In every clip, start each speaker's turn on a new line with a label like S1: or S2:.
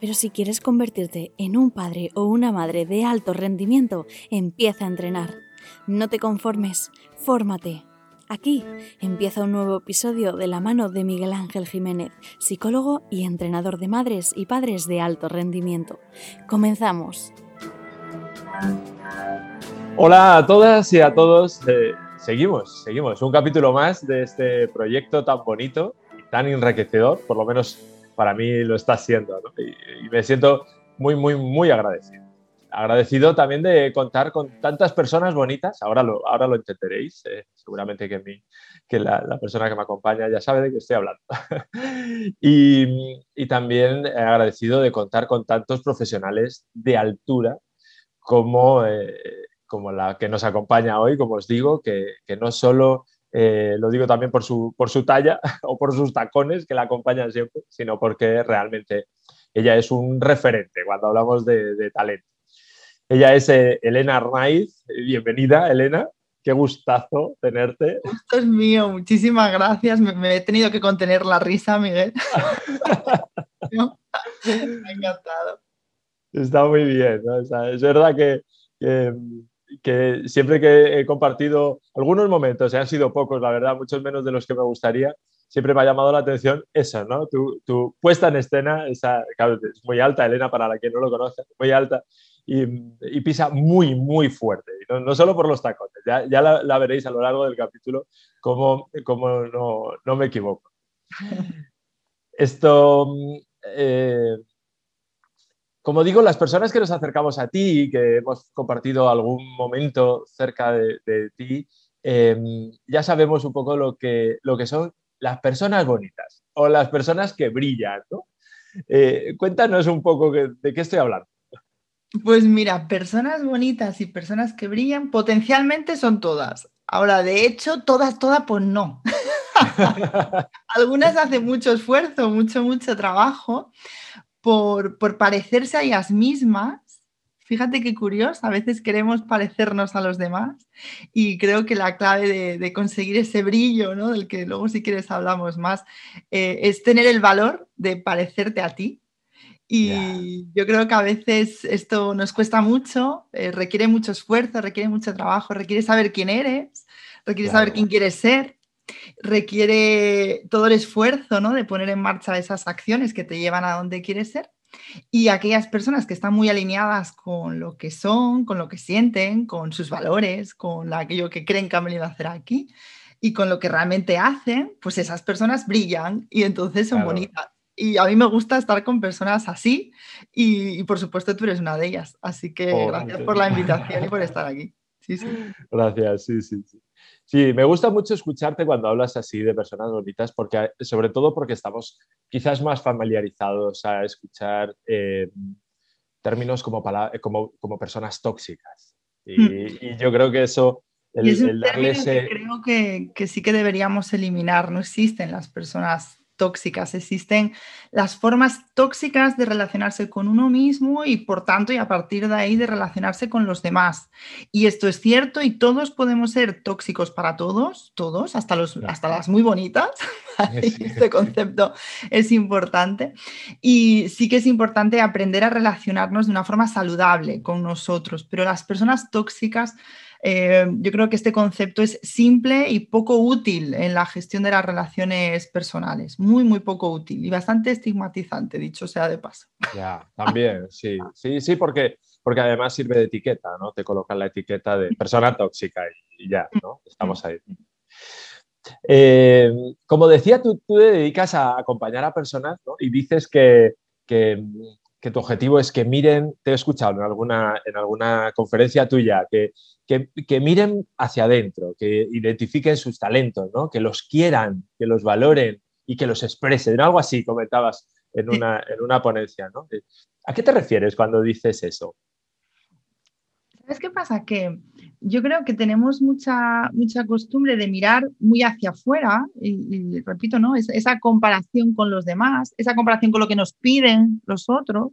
S1: Pero si quieres convertirte en un padre o una madre de alto rendimiento, empieza a entrenar. No te conformes, fórmate. Aquí empieza un nuevo episodio de la mano de Miguel Ángel Jiménez, psicólogo y entrenador de madres y padres de alto rendimiento. Comenzamos.
S2: Hola a todas y a todos. Eh, seguimos, seguimos. Un capítulo más de este proyecto tan bonito y tan enriquecedor, por lo menos para mí lo está siendo. Y, me siento muy, muy, muy agradecido. Agradecido también de contar con tantas personas bonitas. Ahora lo, ahora lo entenderéis. Eh, seguramente que, mi, que la, persona que me acompaña ya sabe de qué estoy hablando. y, y también agradecido de contar con tantos profesionales de altura como eh, como la que nos acompaña hoy, como os digo, que, no solo eh, lo digo también por su, por su talla o por sus tacones que la acompañan siempre, sino porque realmente ella es un referente cuando hablamos de, talento. Ella es eh, Elena Arnaiz. Bienvenida, Elena. Qué gustazo tenerte.
S3: Esto es mío, muchísimas gracias. Me, he tenido que contener la risa, Miguel. me ha encantado.
S2: Está muy bien. es verdad que, que siempre que he compartido algunos momentos, y han sido pocos, la verdad, muchos menos de los que me gustaría, siempre me ha llamado la atención esa, ¿no? Tu, puesta en escena, esa, es muy alta, Elena, para la que no lo conoce, muy alta, y, pisa muy, muy fuerte, no, no, solo por los tacones, ya, ya la, veréis a lo largo del capítulo, como, como no, no, me equivoco. Esto... Eh, como digo, las personas que nos acercamos a ti, que hemos compartido algún momento cerca de, ti, em, ya sabemos un poco lo que, lo que son las personas bonitas o las personas que brillan. Eh, cuéntanos un poco de qué estoy hablando.
S3: Pues mira, personas bonitas y personas que brillan potencialmente son todas. Ahora, de hecho, todas, todas, pues no. Algunas hacen mucho esfuerzo, mucho, mucho trabajo, por, parecerse a ellas mismas. Fíjate qué curioso, a veces queremos parecernos a los demás y creo que la clave de, conseguir ese brillo, ¿no? del que luego si quieres hablamos más, eh, es tener el valor de parecerte a ti. Y yo creo que a veces esto nos cuesta mucho, eh, requiere mucho esfuerzo, requiere mucho trabajo, requiere saber quién eres, requiere saber quién quieres ser requiere todo el esfuerzo ¿no? de poner en marcha esas acciones que te llevan a donde quieres ser. Y aquellas personas que están muy alineadas con lo que son, con lo que sienten, con sus valores, con aquello que creen que han venido a hacer aquí y con lo que realmente hacen, pues esas personas brillan y entonces son bonitas. Y a mí me gusta estar con personas así y, por supuesto tú eres una de ellas. Así que oh, gracias por la invitación y por estar aquí. Sí, sí.
S2: Gracias, sí, sí, sí. Sí, me gusta mucho escucharte cuando hablas así de personas bonitas, porque, sobre todo porque estamos quizás más familiarizados a escuchar eh, términos como, como, como, personas tóxicas. Y, hmm. yo creo que eso...
S3: El, es un que creo que, que sí que deberíamos eliminar. No existen las personas tóxicas, existen las formas tóxicas de relacionarse con uno mismo y por tanto y a partir de ahí de relacionarse con los demás. Y esto es cierto y todos podemos ser tóxicos para todos, todos, hasta, los, hasta las muy bonitas. este concepto es importante. Y sí que es importante aprender a relacionarnos de una forma saludable con nosotros, pero las personas tóxicas eh, yo creo que este concepto es simple y poco útil en la gestión de las relaciones personales, muy, muy poco útil y bastante estigmatizante, dicho sea de paso.
S2: Ya, también, sí, sí, sí, porque, porque además sirve de etiqueta, ¿no? Te colocan la etiqueta de persona tóxica y, ya, ¿no? Estamos ahí. Eh, como decía, tú, te dedicas a acompañar a personas ¿no? y dices que, que, tu objetivo es que miren, te he escuchado en alguna, en alguna conferencia tuya, que, que, miren hacia adentro, que identifiquen sus talentos, ¿no? que los quieran, que los valoren y que los expresen. Algo así comentabas en una, en una ponencia. ¿no? ¿A qué te refieres cuando dices eso?
S3: ¿Sabes qué pasa? Que yo creo que tenemos mucha, mucha costumbre de mirar muy hacia afuera, y, repito, ¿no? esa comparación con los demás, esa comparación con lo que nos piden los otros,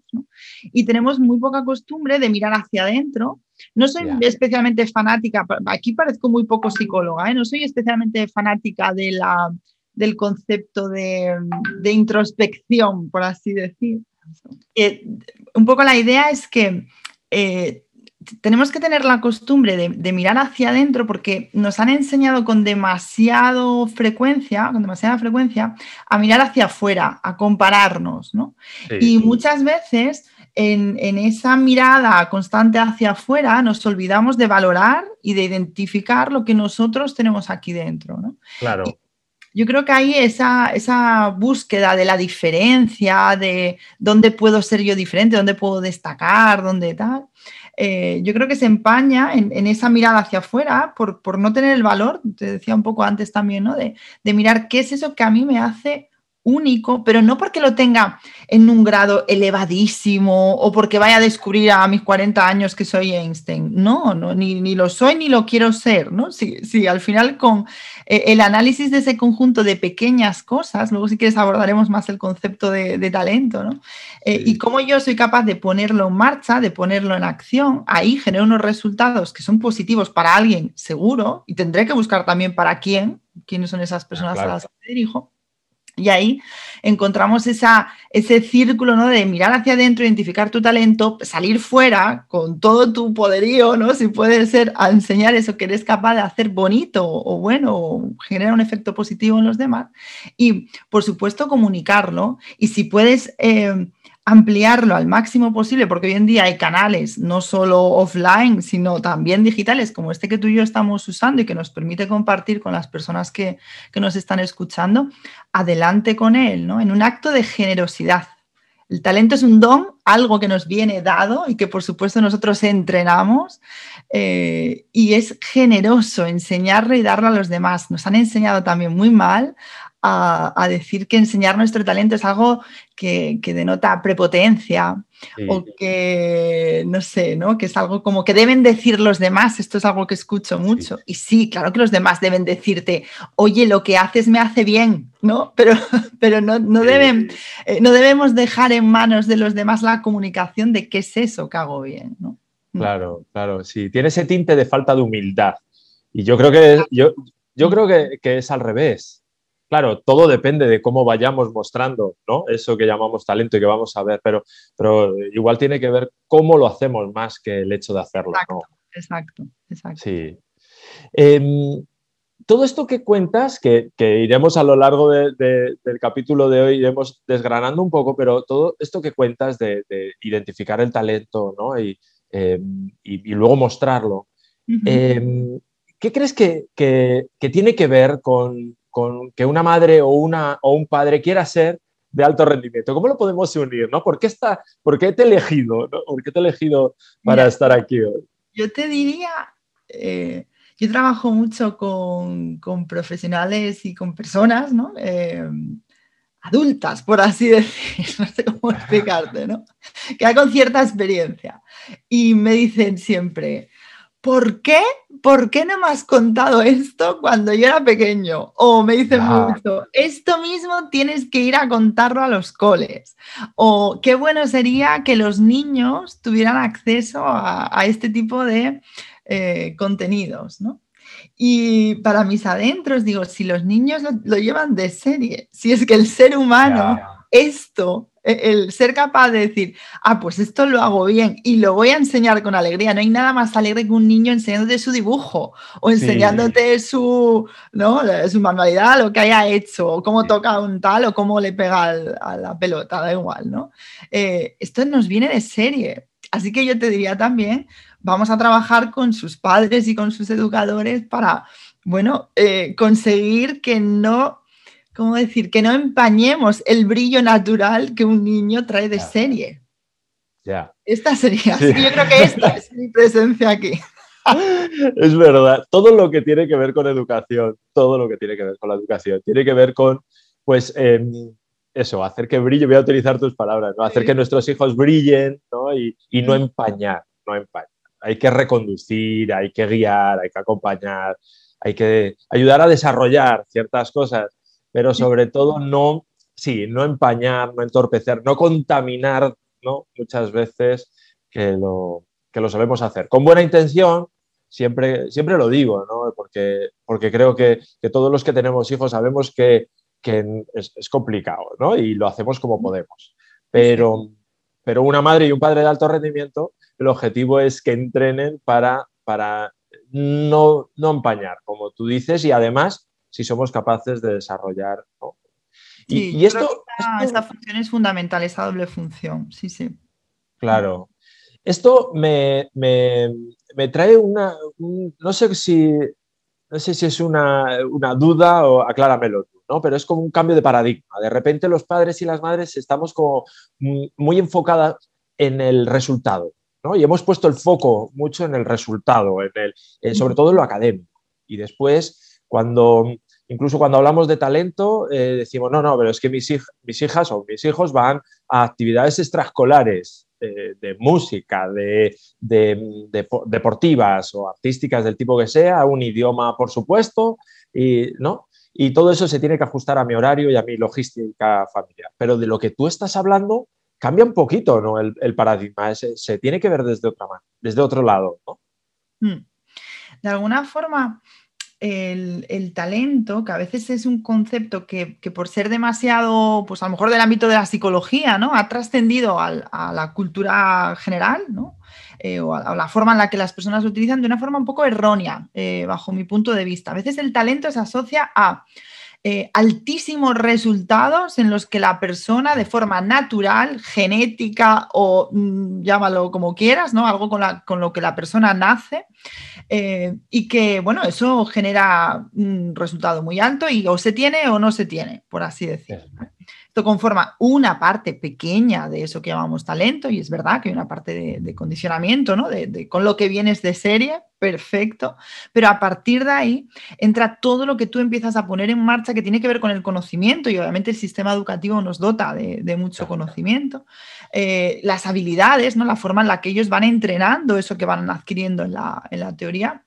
S3: y tenemos muy poca costumbre de mirar hacia adentro. No soy especialmente fanática, aquí parezco muy poco psicóloga, ¿eh? no soy especialmente fanática de la, del concepto de, introspección, por así decir. Eh, un poco la idea es que eh, tenemos que tener la costumbre de, mirar hacia adentro porque nos han enseñado con demasiado frecuencia, con demasiada frecuencia, a mirar hacia afuera, a compararnos, ¿no? Y muchas veces en, esa mirada constante hacia afuera nos olvidamos de valorar y de identificar lo que nosotros tenemos aquí dentro, ¿no?
S2: Claro.
S3: yo creo que esa, esa búsqueda de la diferencia, de dónde puedo ser yo diferente, dónde puedo destacar, dónde tal. Eh, yo creo que se empaña en, esa mirada hacia afuera por, no tener el valor, te decía un poco antes también, ¿no? De, de mirar qué es eso que a mí me hace único, pero no porque lo tenga en un grado elevadísimo o porque vaya a descubrir a mis 40 años que soy Einstein. No, no ni, lo soy ni lo quiero ser. ¿no? Si, al final con eh, el análisis de ese conjunto de pequeñas cosas, luego si quieres abordaremos más el concepto de, talento, ¿no? Eh, y cómo yo soy capaz de ponerlo en marcha, de ponerlo en acción, ahí genero unos resultados que son positivos para alguien seguro y tendré que buscar también para quién, quiénes son esas personas a las que me dirijo y ahí encontramos esa, ese círculo ¿no? de mirar hacia adentro, identificar tu talento, salir fuera con todo tu poderío, ¿no? si puede ser, a enseñar eso que eres capaz de hacer bonito o bueno, o generar un efecto positivo en los demás. Y, por supuesto, comunicarlo. Y si puedes... Eh, ampliarlo al máximo posible, porque hoy en día hay canales no solo offline, sino también digitales, como este que tú y yo estamos usando y que nos permite compartir con las personas que, nos están escuchando, adelante con él, ¿no? En un acto de generosidad. El talento es un don, algo que nos viene dado y que por supuesto nosotros entrenamos eh, y es generoso enseñarle y darle a los demás. Nos han enseñado también muy mal a, decir que enseñar nuestro talento es algo que, denota prepotencia o que, no sé, ¿no? Que es algo como que deben decir los demás, esto es algo que escucho mucho. Y sí, claro que los demás deben decirte, oye, lo que haces me hace bien, ¿no? Pero, pero no, no deben, eh, no debemos dejar en manos de los demás la comunicación de qué es eso que hago bien, ¿no?
S2: Mm. Claro, claro, sí. Tiene ese tinte de falta de humildad. Y yo creo que, yo, yo creo que, que es al revés Claro, todo depende de cómo vayamos mostrando ¿no? eso que llamamos talento y que vamos a ver, pero, pero igual tiene que ver cómo lo hacemos más que el hecho de hacerlo.
S3: Exacto, exacto,
S2: Sí. Em, todo esto que cuentas, que, iremos a lo largo del capítulo de hoy, iremos desgranando un poco, pero todo esto que cuentas de, identificar el talento ¿no? y, em, luego mostrarlo, em, ¿qué crees que, tiene que ver con, con que una madre o, una, o un padre quiera ser de alto rendimiento. ¿Cómo lo podemos unir? ¿no? ¿Por, qué está, ¿Por qué te he elegido? ¿Por qué te he elegido para estar aquí hoy?
S3: Yo te diría, eh, yo trabajo mucho con, profesionales y con personas, ¿no? Eh, adultas, por así decir, no sé cómo explicarte, ¿no? Que con cierta experiencia. Y me dicen siempre, ¿por qué? ¿Por qué no me has contado esto cuando yo era pequeño? O me dicen mucho, esto mismo tienes que ir a contarlo a los coles. O qué bueno sería que los niños tuvieran acceso a, este tipo de eh, contenidos, ¿no? Y para mis adentros, digo, si los niños lo, llevan de serie, si es que el ser humano, esto el ser capaz de decir, ah, pues esto lo hago bien y lo voy a enseñar con alegría. No hay nada más alegre que un niño enseñándote su dibujo o enseñándote su, ¿no? su manualidad, lo que haya hecho, o cómo toca un tal o cómo le pega a la pelota, da igual, ¿no? Eh, esto nos viene de serie. Así que yo te diría también, vamos a trabajar con sus padres y con sus educadores para, bueno, eh, conseguir que no ¿cómo decir? Que no empañemos el brillo natural que un niño trae de serie.
S2: Ya.
S3: Esta sería, yo creo que esta es mi presencia aquí.
S2: Es verdad, todo lo que tiene que ver con educación, todo lo que tiene que ver con la educación, tiene que ver con, pues, em, eso, hacer que brille, voy a utilizar tus palabras, ¿no? hacer que nuestros hijos brillen Y, no empañar, no empañar. Hay que reconducir, hay que guiar, hay que acompañar, hay que ayudar a desarrollar ciertas cosas, pero sobre todo no, sí, no empañar, no entorpecer, no contaminar, ¿no? Muchas veces que lo, que lo solemos hacer. Con buena intención, siempre, siempre lo digo, ¿no? porque, porque creo que, todos los que tenemos hijos sabemos que, es, complicado ¿no? y lo hacemos como podemos. Pero, pero una madre y un padre de alto rendimiento, el objetivo es que entrenen para, para no, no empañar, como tú dices, y además si somos capaces de desarrollar.
S3: Y, esto, esta, función es fundamental, esa doble función, sí, sí.
S2: Claro. Esto me, trae una, no sé si, no sé si es una, duda o acláramelo tú, ¿no? Pero es como un cambio de paradigma. De repente los padres y las madres estamos como muy enfocadas en el resultado, ¿no? Y hemos puesto el foco mucho en el resultado, en el, sobre todo en lo académico. Y después, cuando, incluso cuando hablamos de talento, eh, decimos, no, no, pero es que mis, hijas o mis hijos van a actividades extraescolares, de, música, de, deportivas o artísticas del tipo que sea, un idioma, por supuesto, y, ¿no? y todo eso se tiene que ajustar a mi horario y a mi logística familiar. Pero de lo que tú estás hablando, cambia un poquito ¿no? el, paradigma, se, tiene que ver desde, otra desde otro lado. ¿no?
S3: Hmm. De alguna forma, el, talento, que a veces es un concepto que, por ser demasiado, pues a lo mejor del ámbito de la psicología, ¿no? Ha trascendido a la cultura general, ¿no? Eh, o, a, la forma en la que las personas lo utilizan de una forma un poco errónea, eh, bajo mi punto de vista. A veces el talento se asocia a eh, altísimos resultados en los que la persona de forma natural, genética o mm, llámalo como quieras, ¿no? Algo con, con lo que la persona nace eh, y que, bueno, eso genera un resultado muy alto y o se tiene o no se tiene, por así decirlo. Esto conforma una parte pequeña de eso que llamamos talento y es verdad que hay una parte de, condicionamiento, ¿no? De, con lo que vienes de serie, perfecto, pero a partir de ahí entra todo lo que tú empiezas a poner en marcha que tiene que ver con el conocimiento y obviamente el sistema educativo nos dota de, mucho conocimiento, eh, las habilidades, ¿no? La forma en la que ellos van entrenando eso que van adquiriendo en la, en la teoría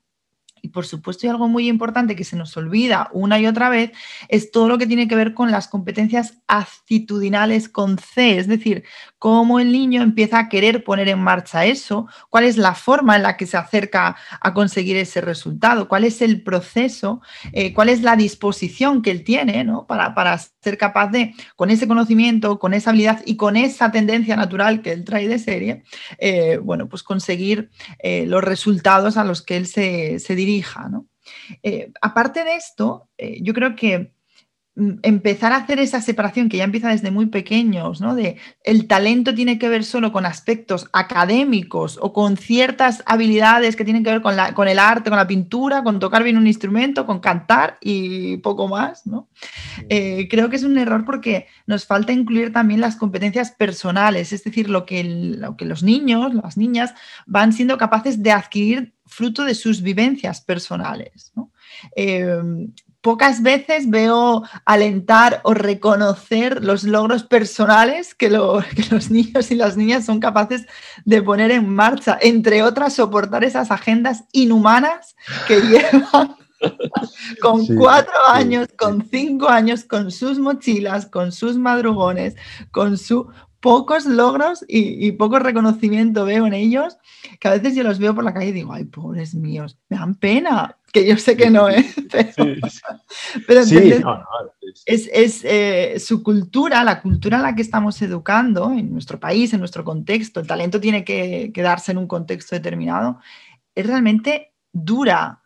S3: y por supuesto, y algo muy importante que se nos olvida una y otra vez, es todo lo que tiene que ver con las competencias actitudinales con C, es decir, cómo el niño empieza a querer poner en marcha eso, cuál es la forma en la que se acerca a conseguir ese resultado, cuál es el proceso, eh, cuál es la disposición que él tiene ¿no? para, para ser capaz de, con ese conocimiento, con esa habilidad y con esa tendencia natural que él trae de serie, eh, bueno, pues conseguir eh, los resultados a los que él se, se dirija. Eh, aparte de esto, yo creo que empezar a hacer esa separación que ya empieza desde muy pequeños, ¿no? De el talento tiene que ver solo con aspectos académicos o con ciertas habilidades que tienen que ver con, la, con el arte, con la pintura, con tocar bien un instrumento, con cantar y poco más, ¿no? Eh, creo que es un error porque nos falta incluir también las competencias personales, es decir, lo que, lo que los niños, las niñas van siendo capaces de adquirir fruto de sus vivencias personales. ¿no? Eh, pocas veces veo alentar o reconocer los logros personales que, los niños y las niñas son capaces de poner en marcha, entre otras soportar esas agendas inhumanas que llevan con cuatro años, con cinco años, con sus mochilas, con sus madrugones, con su pocos logros y, y, poco reconocimiento veo en ellos, que a veces yo los veo por la calle y digo, ay, pobres míos, me dan pena, que yo sé que no, ¿eh? Pero, es, eh, su cultura, la cultura en la que estamos educando, en nuestro país, en nuestro contexto, el talento tiene que, que darse en un contexto determinado, es realmente dura,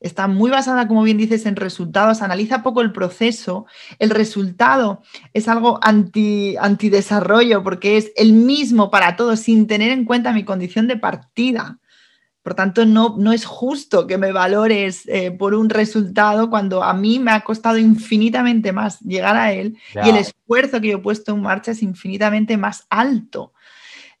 S3: está muy basada, como bien dices, en resultados, analiza poco el proceso. El resultado es algo anti, antidesarrollo porque es el mismo para todos sin tener en cuenta mi condición de partida. Por tanto, no, no es justo que me valores eh, por un resultado cuando a mí me ha costado infinitamente más llegar a él y el esfuerzo que yo he puesto en marcha es infinitamente más alto.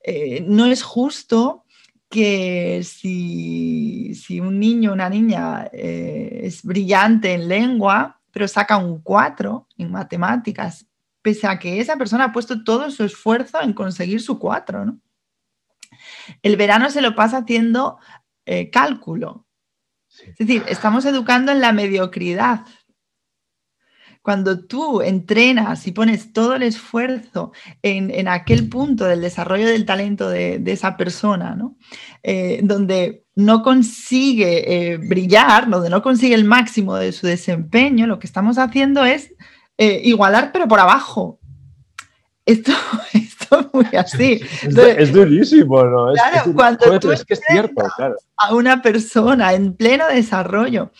S3: Eh, no es justo que si, un niño o una niña eh, es brillante en lengua, pero saca un 4 en matemáticas, pese a que esa persona ha puesto todo su esfuerzo en conseguir su 4, ¿no? El verano se lo pasa haciendo eh, cálculo. Es decir, estamos educando en la mediocridad. Cuando tú entrenas y pones todo el esfuerzo en, aquel punto del desarrollo del talento de, esa persona, ¿no? Eh, donde no consigue eh, brillar, donde no consigue el máximo de su desempeño, lo que estamos haciendo es igualar, pero por abajo. Esto, muy así.
S2: es, durísimo, ¿no?
S3: Es, claro, cuando tú es que es cierto, claro. A una persona en pleno desarrollo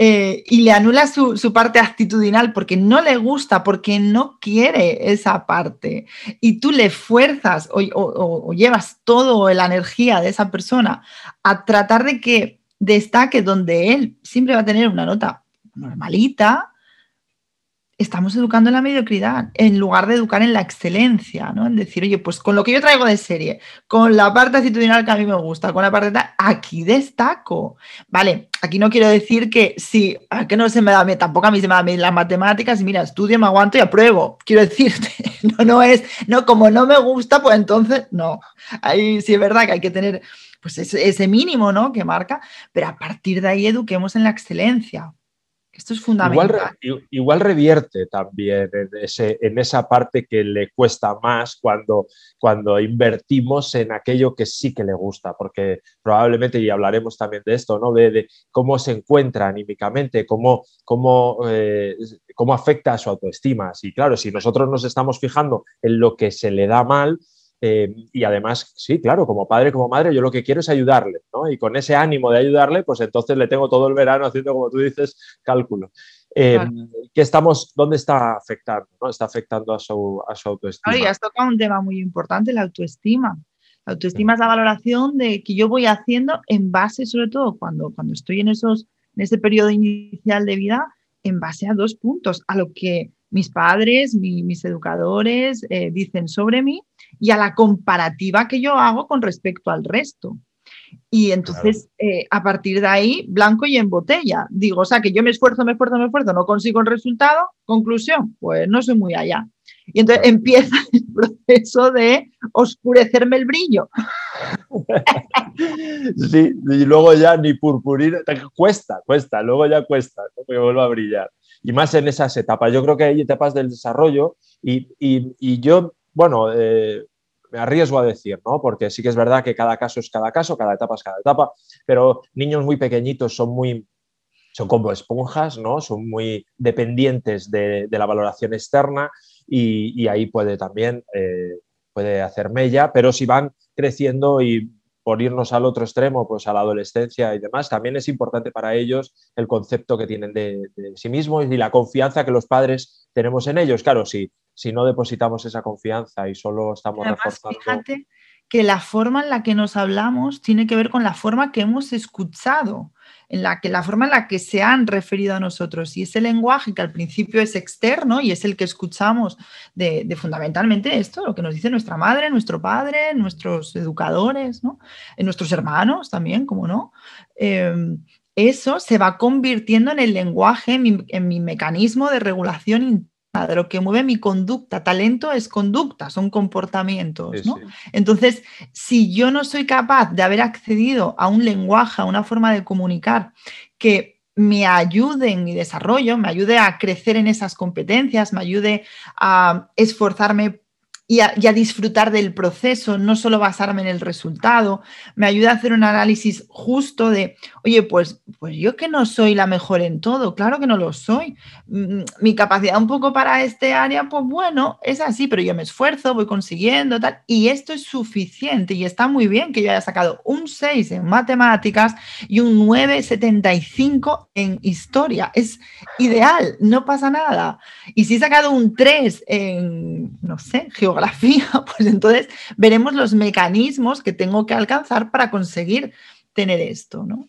S3: eh, y le anula su, parte actitudinal porque no le gusta, porque no quiere esa parte, y tú le fuerzas o, o llevas toda la energía de esa persona a tratar de que destaque donde él siempre va a tener una nota normalita, estamos educando en la mediocridad en lugar de educar en la excelencia, ¿no? En decir, oye, pues con lo que yo traigo de serie, con la parte actitudinal que a mí me gusta, con la parte tal, aquí destaco. Vale, aquí no quiero decir que sí, que no se me da, tampoco a mí se me da las matemáticas mira, estudio, me aguanto y apruebo. Quiero decirte, no, no es, no, como no me gusta, pues entonces no. Ahí sí es verdad que hay que tener pues ese, ese mínimo, ¿no? Que marca, pero a partir de ahí eduquemos en la excelencia esto es fundamental.
S2: Igual, revierte también en, ese, en, esa parte que le cuesta más cuando, cuando invertimos en aquello que sí que le gusta, porque probablemente, y hablaremos también de esto, ¿no? de, cómo se encuentra anímicamente, cómo, cómo, eh, cómo afecta a su autoestima. Y claro, si nosotros nos estamos fijando en lo que se le da mal, eh, y además, sí, claro, como padre, como madre, yo lo que quiero es ayudarle, ¿no? Y con ese ánimo de ayudarle, pues entonces le tengo todo el verano haciendo, como tú dices, cálculo. Eh, estamos, ¿Dónde está afectando? ¿no? Está afectando a su, a su autoestima.
S3: y has tocado un tema muy importante, la autoestima. La autoestima es la valoración de que yo voy haciendo en base, sobre todo cuando, cuando estoy en, esos, en ese periodo inicial de vida, en base a dos puntos, a lo que mis padres, mis educadores eh, dicen sobre mí y a la comparativa que yo hago con respecto al resto. Y entonces, eh, a partir de ahí, blanco y en botella. Digo, o sea, que yo me esfuerzo, me esfuerzo, me esfuerzo, no consigo el resultado. Conclusión, pues no soy muy allá. Y entonces empieza el proceso de oscurecerme el brillo.
S2: Sí, y luego ya ni purpurina, cuesta, cuesta, luego ya cuesta, que vuelva a brillar. Y más en esas etapas. Yo creo que hay etapas del desarrollo y, y yo bueno, eh, me arriesgo a decir, ¿no? Porque sí que es verdad que cada caso es cada caso, cada etapa es cada etapa, pero niños muy pequeñitos son muy, son como esponjas, ¿no? Son muy dependientes de, la valoración externa y, ahí puede también, eh, puede hacer mella, pero si van creciendo y por irnos al otro extremo, pues a la adolescencia y demás, también es importante para ellos el concepto que tienen de, de sí mismos y la confianza que los padres tenemos en ellos. Claro, sí si no depositamos esa confianza y solo estamos reforzando.
S3: Fíjate que la forma en la que nos hablamos tiene que ver con la forma que hemos escuchado, en la que la forma en la que se han referido a nosotros. Y ese lenguaje que al principio es externo y es el que escuchamos de, fundamentalmente esto, lo que nos dice nuestra madre, nuestro padre, nuestros educadores, ¿no? Eh, nuestros hermanos también, como no. Em, eso se va convirtiendo en el lenguaje, en mi, en mi mecanismo de regulación interna de lo que mueve mi conducta. Talento es conducta, son comportamientos. ¿no? Entonces, si yo no soy capaz de haber accedido a un lenguaje, a una forma de comunicar que me ayude en mi desarrollo, me ayude a crecer en esas competencias, me ayude a esforzarme y a, disfrutar del proceso, no solo basarme en el resultado. Me ayuda a hacer un análisis justo de, oye, pues, pues yo que no soy la mejor en todo, claro que no lo soy. Mm, mi capacidad un poco para este área, pues bueno, es así, pero yo me esfuerzo, voy consiguiendo tal, y esto es suficiente y está muy bien que yo haya sacado un 6 en matemáticas y un 9,75 en historia. Es ideal, no pasa nada. Y si he sacado un 3 en, no sé, geografía, pues entonces veremos los mecanismos que tengo que alcanzar para conseguir tener esto, ¿no?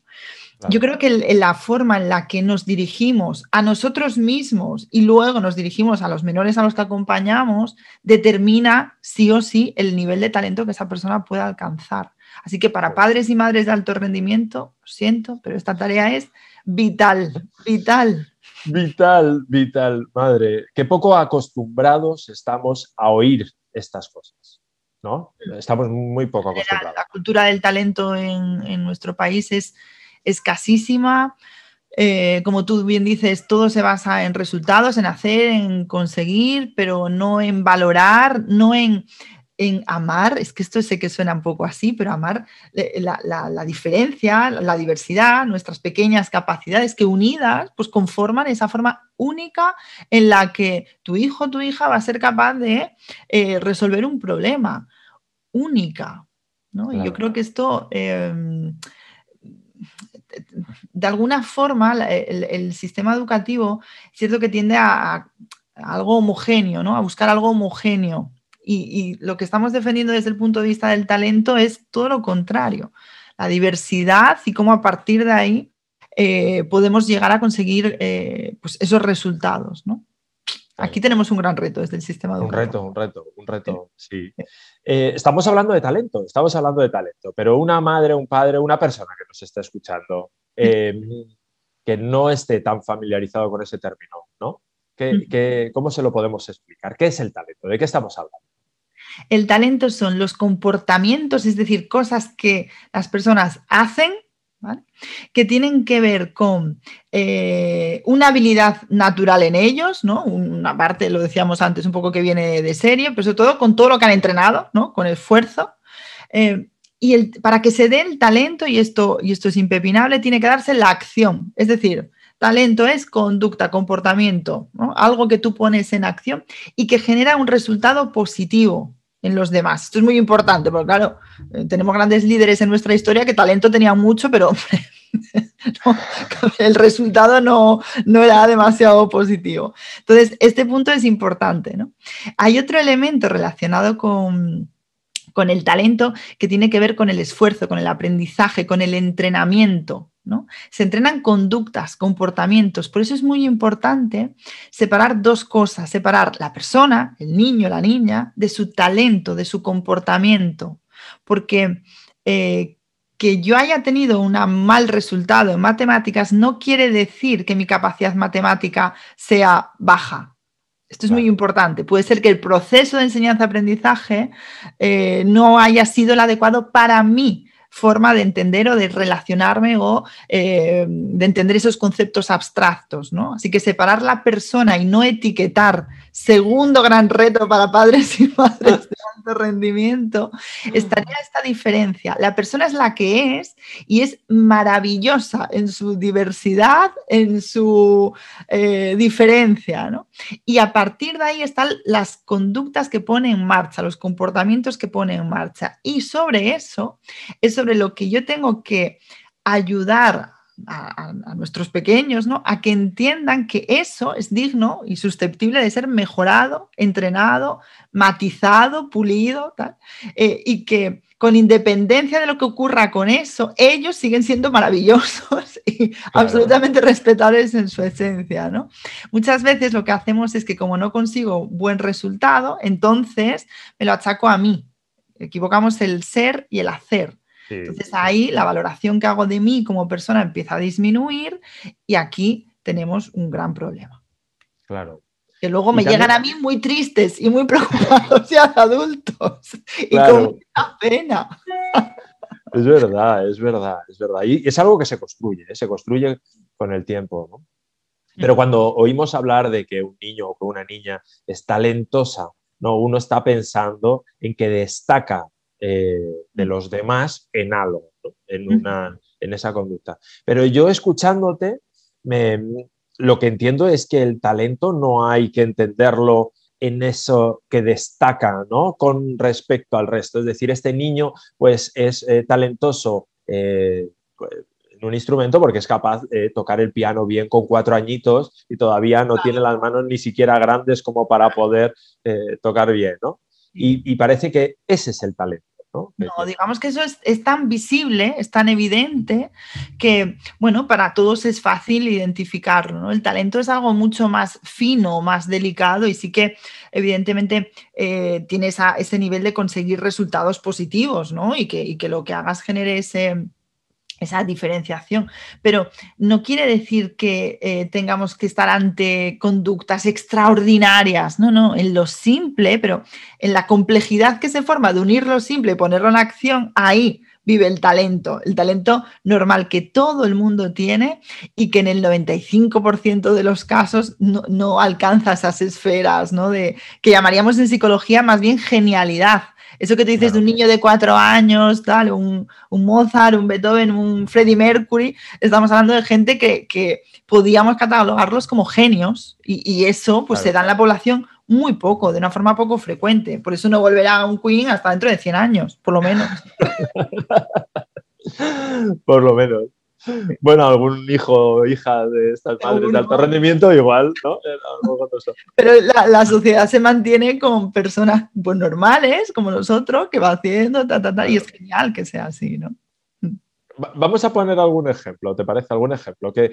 S3: Yo creo que la forma en la que nos dirigimos a nosotros mismos y luego nos dirigimos a los menores a los que acompañamos determina sí o sí el nivel de talento que esa persona pueda alcanzar. Así que para padres y madres de alto rendimiento, lo siento, pero esta tarea es vital, vital.
S2: Vital, vital, madre. Qué poco acostumbrados estamos a oír estas cosas, ¿no? Estamos muy poco acostumbrados.
S3: La, cultura del talento en, nuestro país es escasísima. Eh, como tú bien dices, todo se basa en resultados, en hacer, en conseguir, pero no en valorar, no en en amar, es que esto sé que suena un poco así, pero amar eh, la, diferencia, la diversidad, nuestras pequeñas capacidades que unidas pues conforman esa forma única en la que tu hijo o tu hija va a ser capaz de eh, resolver un problema, única. Y yo creo que esto, em, de alguna forma, el, sistema educativo es cierto que tiende a, a algo homogéneo, ¿no? a buscar algo homogéneo y, lo que estamos defendiendo desde el punto de vista del talento es todo lo contrario, la diversidad y cómo a partir de ahí eh, podemos llegar a conseguir eh, pues esos resultados. ¿no? Aquí tenemos un gran reto desde el sistema educativo.
S2: Un reto, un reto, un reto, sí. Eh, estamos hablando de talento, estamos hablando de talento, pero una madre, un padre, una persona que nos está escuchando, que no esté tan familiarizado con ese término, ¿no? cómo se lo podemos explicar? ¿Qué es el talento? ¿De qué estamos hablando?
S3: El talento son los comportamientos, es decir, cosas que las personas hacen que tienen que ver con eh, una habilidad natural en ellos, ¿no? Una parte, lo decíamos antes, un poco que viene de serie, pero sobre todo con todo lo que han entrenado, ¿no? Con esfuerzo. Eh, y el, para que se dé el talento, y esto, y esto es impepinable, tiene que darse la acción. Es decir, talento es conducta, comportamiento, algo que tú pones en acción y que genera un resultado positivo en los demás. Esto es muy importante, porque claro, eh, tenemos grandes líderes en nuestra historia que talento tenían mucho, pero el resultado no, no, era demasiado positivo. Entonces, este punto es importante. ¿no? Hay otro elemento relacionado con, con el talento que tiene que ver con el esfuerzo, con el aprendizaje, con el entrenamiento. Se entrenan conductas, comportamientos. Por eso es muy importante separar dos cosas, separar la persona, el niño, la niña, de su talento, de su comportamiento. Porque eh, que yo haya tenido un mal resultado en matemáticas no quiere decir que mi capacidad matemática sea baja. Esto es muy importante. Puede ser que el proceso de enseñanza-aprendizaje eh, no haya sido el adecuado para mí, forma de entender o de relacionarme o eh, de entender esos conceptos abstractos, ¿no? Así que separar la persona y no etiquetar, segundo gran reto para padres y madres de alto rendimiento, estaría esta diferencia. La persona es la que es y es maravillosa en su diversidad, en su eh, diferencia, ¿no? Y a partir de ahí están las conductas que pone en marcha, los comportamientos que pone en marcha. Y sobre eso es sobre lo que yo tengo que ayudar a, nuestros pequeños, ¿no? A que entiendan que eso es digno y susceptible de ser mejorado, entrenado, matizado, pulido, tal, eh, y que con independencia de lo que ocurra con eso, ellos siguen siendo maravillosos y absolutamente respetables en su esencia, ¿no? Muchas veces lo que hacemos es que como no consigo buen resultado, entonces me lo achaco a mí. Equivocamos el ser y el hacer. Entonces ahí la valoración que hago de mí como persona empieza a disminuir y aquí tenemos un gran problema.
S2: Claro.
S3: Que luego me llegan a mí muy tristes y muy preocupados ya adultos. Y con una pena.
S2: Es verdad, es verdad, es verdad. Y es algo que se construye, ¿eh? se construye con el tiempo. Pero cuando oímos hablar de que un niño o que una niña es talentosa, ¿no? uno está pensando en que destaca eh, de los demás en algo, en, una, en esa conducta. Pero yo escuchándote, me, lo que entiendo es que el talento no hay que entenderlo en eso que destaca ¿no? con respecto al resto. Es decir, este niño pues, es eh, talentoso eh, en un instrumento porque es capaz de tocar el piano bien con cuatro añitos y todavía no tiene las manos ni siquiera grandes como para poder tocar bien. ¿no? y, parece que ese es el talento. ¿No?
S3: digamos que eso es, tan visible, es tan evidente que, bueno, para todos es fácil identificarlo, El talento es algo mucho más fino, más delicado y sí que evidentemente eh, tiene ese nivel de conseguir resultados positivos, ¿no? Y que, y que lo que hagas genere ese esa diferenciación. Pero no quiere decir que eh, tengamos que estar ante conductas extraordinarias, no, no, en lo simple, pero en la complejidad que se forma de unir lo simple y ponerlo en acción, ahí vive el talento, el talento normal que todo el mundo tiene y que en el 95% de los casos no, alcanza esas esferas, ¿no? De, que llamaríamos en psicología más bien genialidad eso que tú dices de un niño de cuatro años, tal, un, Mozart, un Beethoven, un Freddie Mercury, estamos hablando de gente que, podíamos catalogarlos como genios y, eso pues se da en la población muy poco, de una forma poco frecuente. Por eso no volverá un Queen hasta dentro de 100 años, por lo menos.
S2: por lo menos. Bueno, algún hijo o hija de estas madres de alto rendimiento, igual, ¿no?
S3: Pero la, sociedad se mantiene con personas pues, normales, como nosotros, que va haciendo, y es genial que sea así, ¿no?
S2: Vamos a poner algún ejemplo, ¿te parece? ¿Algún ejemplo que,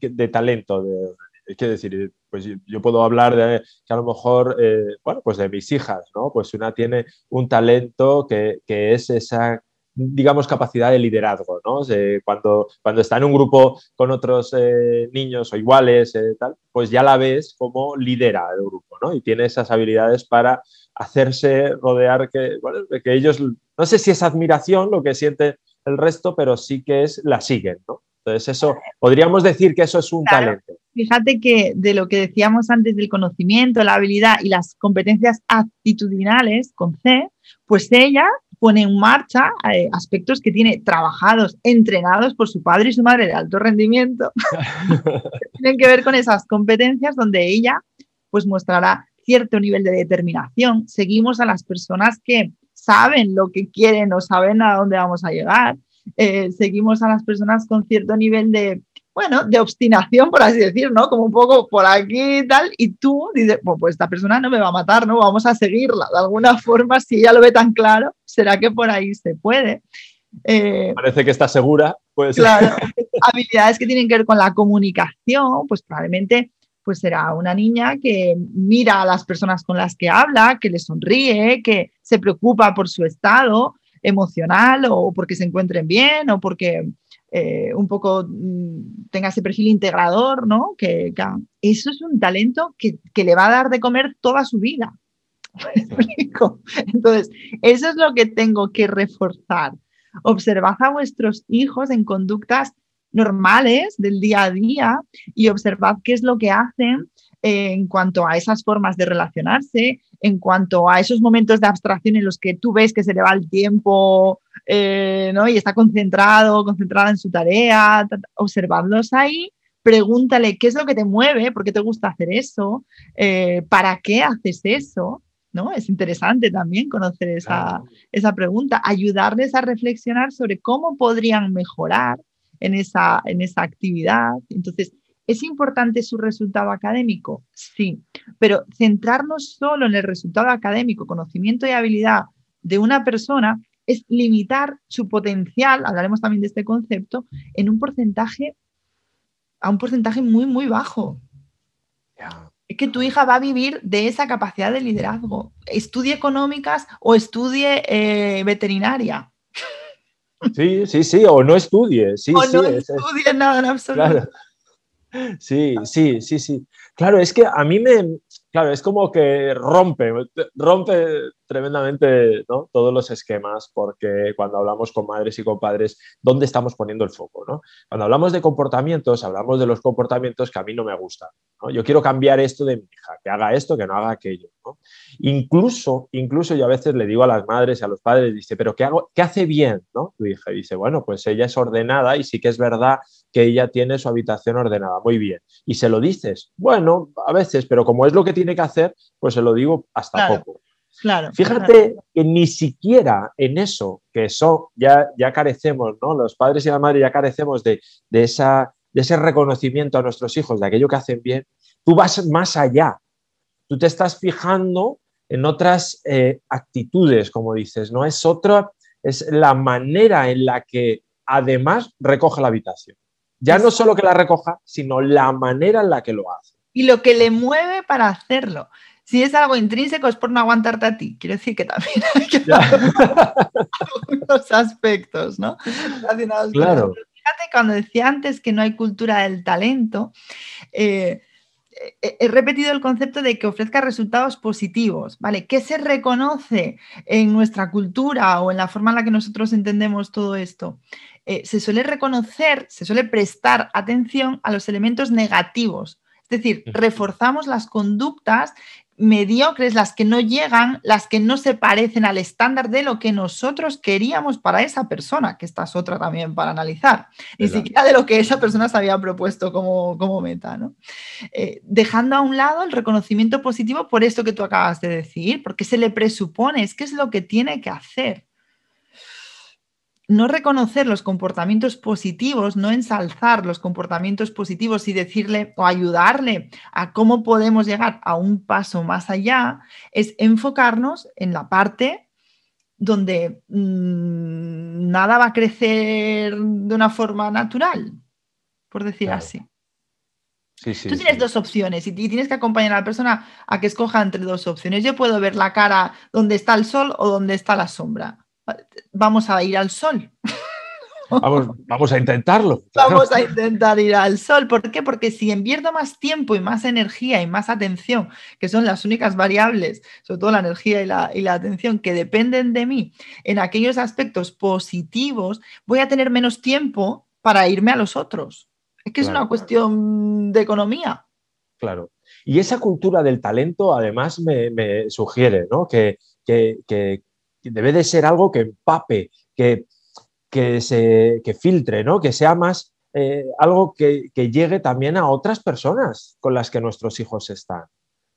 S2: de talento? De, es decir, pues yo puedo hablar de que a lo mejor, eh, bueno, pues de mis hijas, ¿no? Pues una tiene un talento que, que es esa digamos, capacidad de liderazgo, ¿no? cuando, cuando está en un grupo con otros eh, niños o iguales, eh, tal, pues ya la ves como lidera el grupo, ¿no? Y tiene esas habilidades para hacerse rodear, que, bueno, que ellos, no sé si es admiración lo que siente el resto, pero sí que es, la siguen, ¿no? Entonces, eso, podríamos decir que eso es un talento.
S3: Fíjate que de lo que decíamos antes del conocimiento, la habilidad y las competencias actitudinales con C, pues ella pone en marcha eh, aspectos que tiene trabajados, entrenados por su padre y su madre de alto rendimiento, tienen que ver con esas competencias donde ella pues mostrará cierto nivel de determinación. Seguimos a las personas que saben lo que quieren o saben a dónde vamos a llegar. Eh, seguimos a las personas con cierto nivel de bueno, de obstinación, por así decir, ¿no? Como un poco por aquí y tal, y tú dices, pues esta persona no me va a matar, ¿no? Vamos a seguirla. De alguna forma, si ella lo ve tan claro, será que por ahí se puede.
S2: Eh, Parece que está segura, pues.
S3: Claro, habilidades que tienen que ver con la comunicación, pues probablemente pues será una niña que mira a las personas con las que habla, que le sonríe, que se preocupa por su estado emocional o porque se encuentren bien o porque eh, un poco mm, tenga ese perfil integrador, ¿no? Que, eso es un talento que, le va a dar de comer toda su vida. Entonces, eso es lo que tengo que reforzar. Observad a vuestros hijos en conductas normales del día a día y observad qué es lo que hacen en cuanto a esas formas de relacionarse, en cuanto a esos momentos de abstracción en los que tú ves que se le va el tiempo eh, ¿no? y está concentrado, concentrada en su tarea, observarlos ahí, pregúntale qué es lo que te mueve, por qué te gusta hacer eso, eh, para qué haces eso. ¿no? Es interesante también conocer esa, esa pregunta, ayudarles a reflexionar sobre cómo podrían mejorar en esa, en esa actividad. Entonces, ¿Es importante su resultado académico? Sí, pero centrarnos solo en el resultado académico, conocimiento y habilidad de una persona es limitar su potencial, hablaremos también de este concepto, en un porcentaje, a un porcentaje muy, muy bajo. Es que tu hija va a vivir de esa capacidad de liderazgo. Estudie económicas o estudie eh, veterinaria.
S2: Sí, sí, sí, o no estudie. Sí,
S3: o no estudie nada en absoluto.
S2: Sí, sí, sí, sí. Claro, es que a mí me, claro, es como que rompe, rompe tremendamente todos los esquemas, porque cuando hablamos con madres y con padres, ¿dónde estamos poniendo el foco? ¿no? Cuando hablamos de comportamientos, hablamos de los comportamientos que a mí no me gustan. Yo quiero cambiar esto de mi hija, que haga esto, que no haga aquello. Incluso, incluso yo a veces le digo a las madres y a los padres, dice, pero ¿qué, hago, qué hace bien ¿no? tu hija? Y dice, bueno, pues ella es ordenada y sí que es verdad que ella tiene su habitación ordenada, muy bien. Y se lo dices, bueno, a veces, pero como es lo que tiene que hacer, pues se lo digo hasta poco.
S3: Claro,
S2: Fíjate que ni siquiera en eso, que eso ya, ya carecemos, ¿no? Los padres y la madre ya carecemos de, esa, de ese reconocimiento a nuestros hijos, de aquello que hacen bien, tú vas más allá. Tú te estás fijando en otras eh, actitudes, como dices, ¿no? Es otra, es la manera en la que además recoge la habitación. Ya no solo que la recoja, sino la manera en la que lo hace.
S3: Y lo que le mueve para hacerlo si es algo intrínseco es por no aguantarte a ti. Quiero decir que también hay que algunos aspectos, ¿no?
S2: claro.
S3: Fíjate, cuando decía antes que no hay cultura del talento, eh, he repetido el concepto de que ofrezca resultados positivos, ¿vale? ¿Qué se reconoce en nuestra cultura o en la forma en la que nosotros entendemos todo esto? Eh, se suele reconocer, se suele prestar atención a los elementos negativos. Es decir, reforzamos las conductas mediocres, las que no llegan, las que no se parecen al estándar de lo que nosotros queríamos para esa persona, que esta es otra también para analizar, ni siquiera de lo que esa persona se había propuesto como, meta, ¿no? Eh, dejando a un lado el reconocimiento positivo por esto que tú acabas de decir, porque se le presupone, es que es lo que tiene que hacer no reconocer los comportamientos positivos, no ensalzar los comportamientos positivos y decirle o ayudarle a cómo podemos llegar a un paso más allá, es enfocarnos en la parte donde mm, nada va a crecer de una forma natural, por decir así. Tú tienes dos opciones y tienes que acompañar a la persona a que escoja entre dos opciones. Yo puedo ver la cara donde está el sol o donde está la sombra vamos a ir al sol.
S2: Vamos, vamos a intentarlo.
S3: Vamos a intentar ir al sol. ¿Por qué? Porque si invierto más tiempo y más energía y más atención, que son las únicas variables, sobre todo la energía y la, y la atención, que dependen de mí en aquellos aspectos positivos, voy a tener menos tiempo para irme a los otros. Es que es una cuestión de economía.
S2: Claro. Y esa cultura del talento, además, me, sugiere ¿no? que, que, debe de ser algo que empape, que, que, se, filtre, ¿no? que sea más eh, algo que, llegue también a otras personas con las que nuestros hijos están.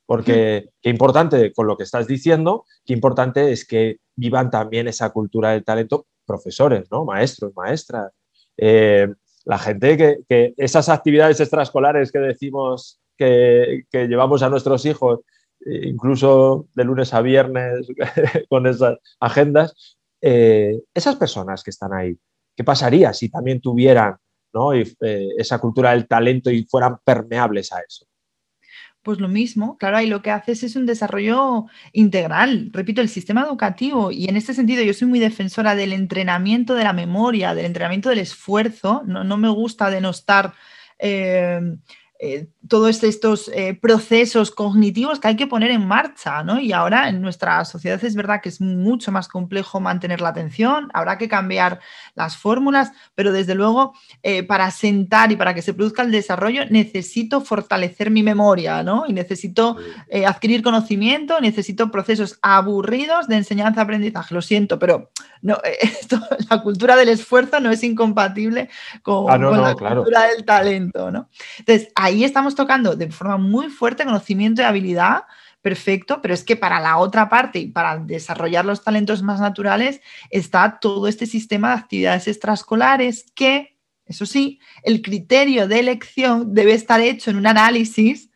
S2: Porque qué importante con lo que estás diciendo, qué importante es que vivan también esa cultura del talento profesores, ¿no? maestros, maestras. Eh, la gente que, esas actividades extraescolares que decimos que, que llevamos a nuestros hijos incluso de lunes a viernes con esas agendas, eh, esas personas que están ahí, ¿qué pasaría si también tuvieran eh, esa cultura del talento y fueran permeables a eso?
S3: Pues lo mismo, claro, ahí lo que haces es un desarrollo integral, repito, el sistema educativo, y en este sentido yo soy muy defensora del entrenamiento de la memoria, del entrenamiento del esfuerzo, no, me gusta denostar eh, todos estos eh, procesos cognitivos que hay que poner en marcha, ¿no? Y ahora en nuestra sociedad es verdad que es mucho más complejo mantener la atención, habrá que cambiar las fórmulas, pero desde luego eh, para sentar y para que se produzca el desarrollo necesito fortalecer mi memoria, ¿no? Y necesito adquirir conocimiento, necesito procesos aburridos de enseñanza-aprendizaje. Lo siento, pero no, la cultura del esfuerzo no es incompatible con, ah, la cultura del talento, ¿no? Entonces, ahí estamos tocando de forma muy fuerte conocimiento y habilidad, perfecto, pero es que para la otra parte y para desarrollar los talentos más naturales está todo este sistema de actividades extraescolares que, eso sí, el criterio de elección debe estar hecho en un análisis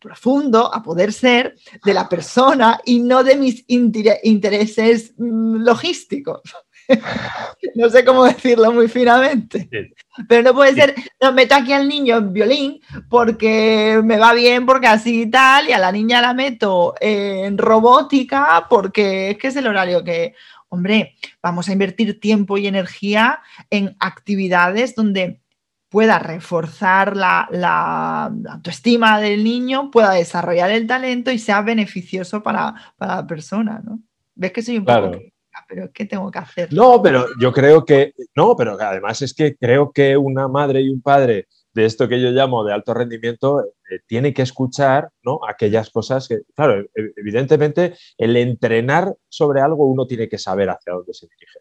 S3: profundo, a poder ser, de la persona y no de mis intereses mm, logísticos. no sé cómo decirlo muy finamente. Pero no puede ser, no meto aquí al niño en violín porque me va bien, porque así y tal, y a la niña la meto en robótica porque es que es el horario que, hombre, vamos a invertir tiempo y energía en actividades donde pueda reforzar la, autoestima del niño, pueda desarrollar el talento y sea beneficioso para, la persona, ¿no? ¿Ves que soy un poco pero ¿qué tengo que hacer?
S2: No, pero yo creo que, no, pero además es que creo que una madre y un padre de esto que yo llamo de alto rendimiento eh, tiene que escuchar ¿no? aquellas cosas que, claro, e, evidentemente el entrenar sobre algo uno tiene que saber hacia dónde se dirige.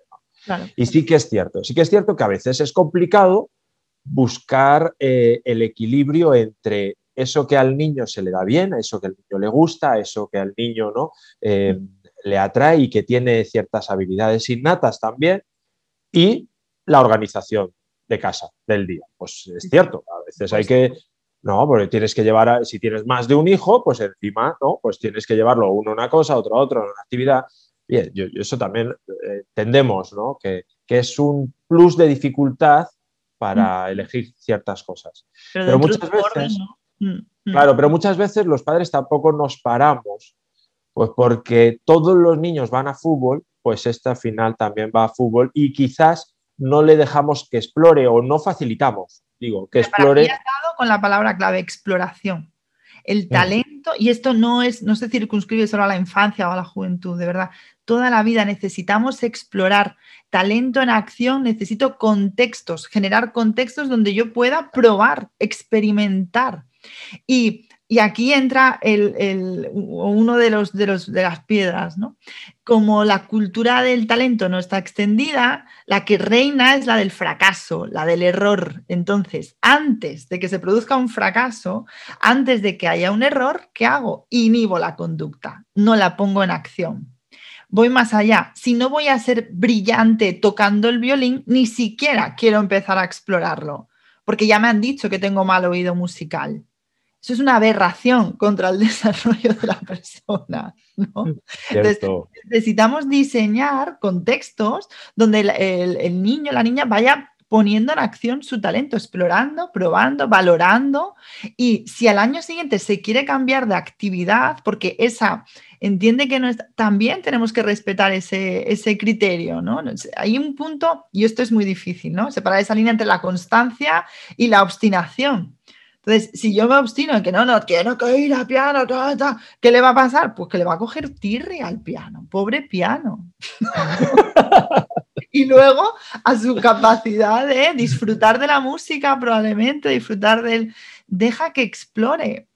S2: Y sí que es cierto, sí que es cierto que a veces es complicado buscar eh, el equilibrio entre eso que al niño se le da bien, eso que al niño le gusta, eso que al niño ¿no? Eh, le atrae y que tiene ciertas habilidades innatas también, y la organización de casa, del día. Pues es cierto, a veces hay que, no, porque tienes que llevar, si tienes más de un hijo, pues encima, ¿no? Pues tienes que llevarlo uno una cosa, otro a otra, una actividad. Bien, yo, eso también eh, entendemos, ¿no? Que, es un plus de dificultad para mm. elegir ciertas cosas. Pero, muchas veces... Mm. Mm. Claro, pero muchas veces los padres tampoco nos paramos, pues porque todos los niños van a fútbol, pues esta final también va a fútbol y quizás no le dejamos que explore o no facilitamos, digo, que explore.
S3: Para dado con la palabra clave, exploración. El mm. talento, y esto no es, no se circunscribe solo a la infancia o a la juventud, de verdad. Toda la vida necesitamos explorar talento en acción, necesito contextos, generar contextos donde yo pueda probar, experimentar. Y, aquí entra uno de, los, de, los, de las piedras, ¿no? Como la cultura del talento no está extendida, la que reina es la del fracaso, la del error. Entonces, antes de que se produzca un fracaso, antes de que haya un error, ¿qué hago? Inhibo la conducta, no la pongo en acción voy más allá. Si no voy a ser brillante tocando el violín, ni siquiera quiero empezar a explorarlo, porque ya me han dicho que tengo mal oído musical. Eso es una aberración contra el desarrollo de la persona. necesitamos diseñar contextos donde el, el niño, la niña vaya poniendo en acción su talento, explorando, probando, valorando. Y si al año siguiente se quiere cambiar de actividad, porque esa entiende que no es, también tenemos que respetar ese, ese criterio, ¿no? Hay un punto, y esto es muy difícil, ¿no? Separar esa línea entre la constancia y la obstinación. Entonces, si yo me obstino en que no, no, quiero que ir al piano, ¿qué le va a pasar? Pues que le va a coger tirre al piano, pobre piano. y luego a su capacidad de disfrutar de la música, probablemente, disfrutar del... Deja que explore,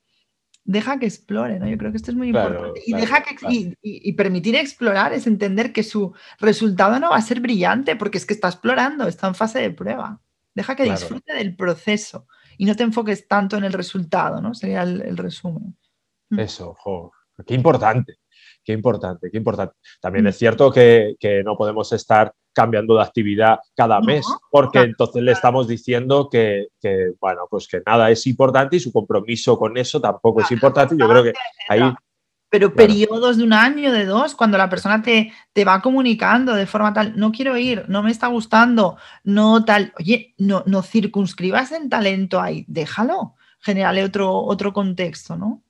S3: deja que explore, ¿no? Yo creo que esto es muy importante. Y, deja que, y, permitir explorar es entender que su resultado no va a ser brillante, porque es que está explorando, está en fase de prueba. Deja que disfrute del proceso y no te enfoques tanto en el resultado, ¿no? Sería el, resumen.
S2: Mm. Eso, qué importante, qué importante, qué importante. También es mm. cierto que, no podemos estar cambiando de actividad cada mes, porque entonces le estamos diciendo que, bueno, pues que nada es importante y su compromiso con eso tampoco es importante. Yo creo que ahí
S3: pero periodos de un año, de dos, cuando la persona te, te, va comunicando de forma tal, no quiero ir, no me está gustando, no tal, oye, no, no circunscribas el talento ahí, déjalo, generale otro, otro contexto, ¿no?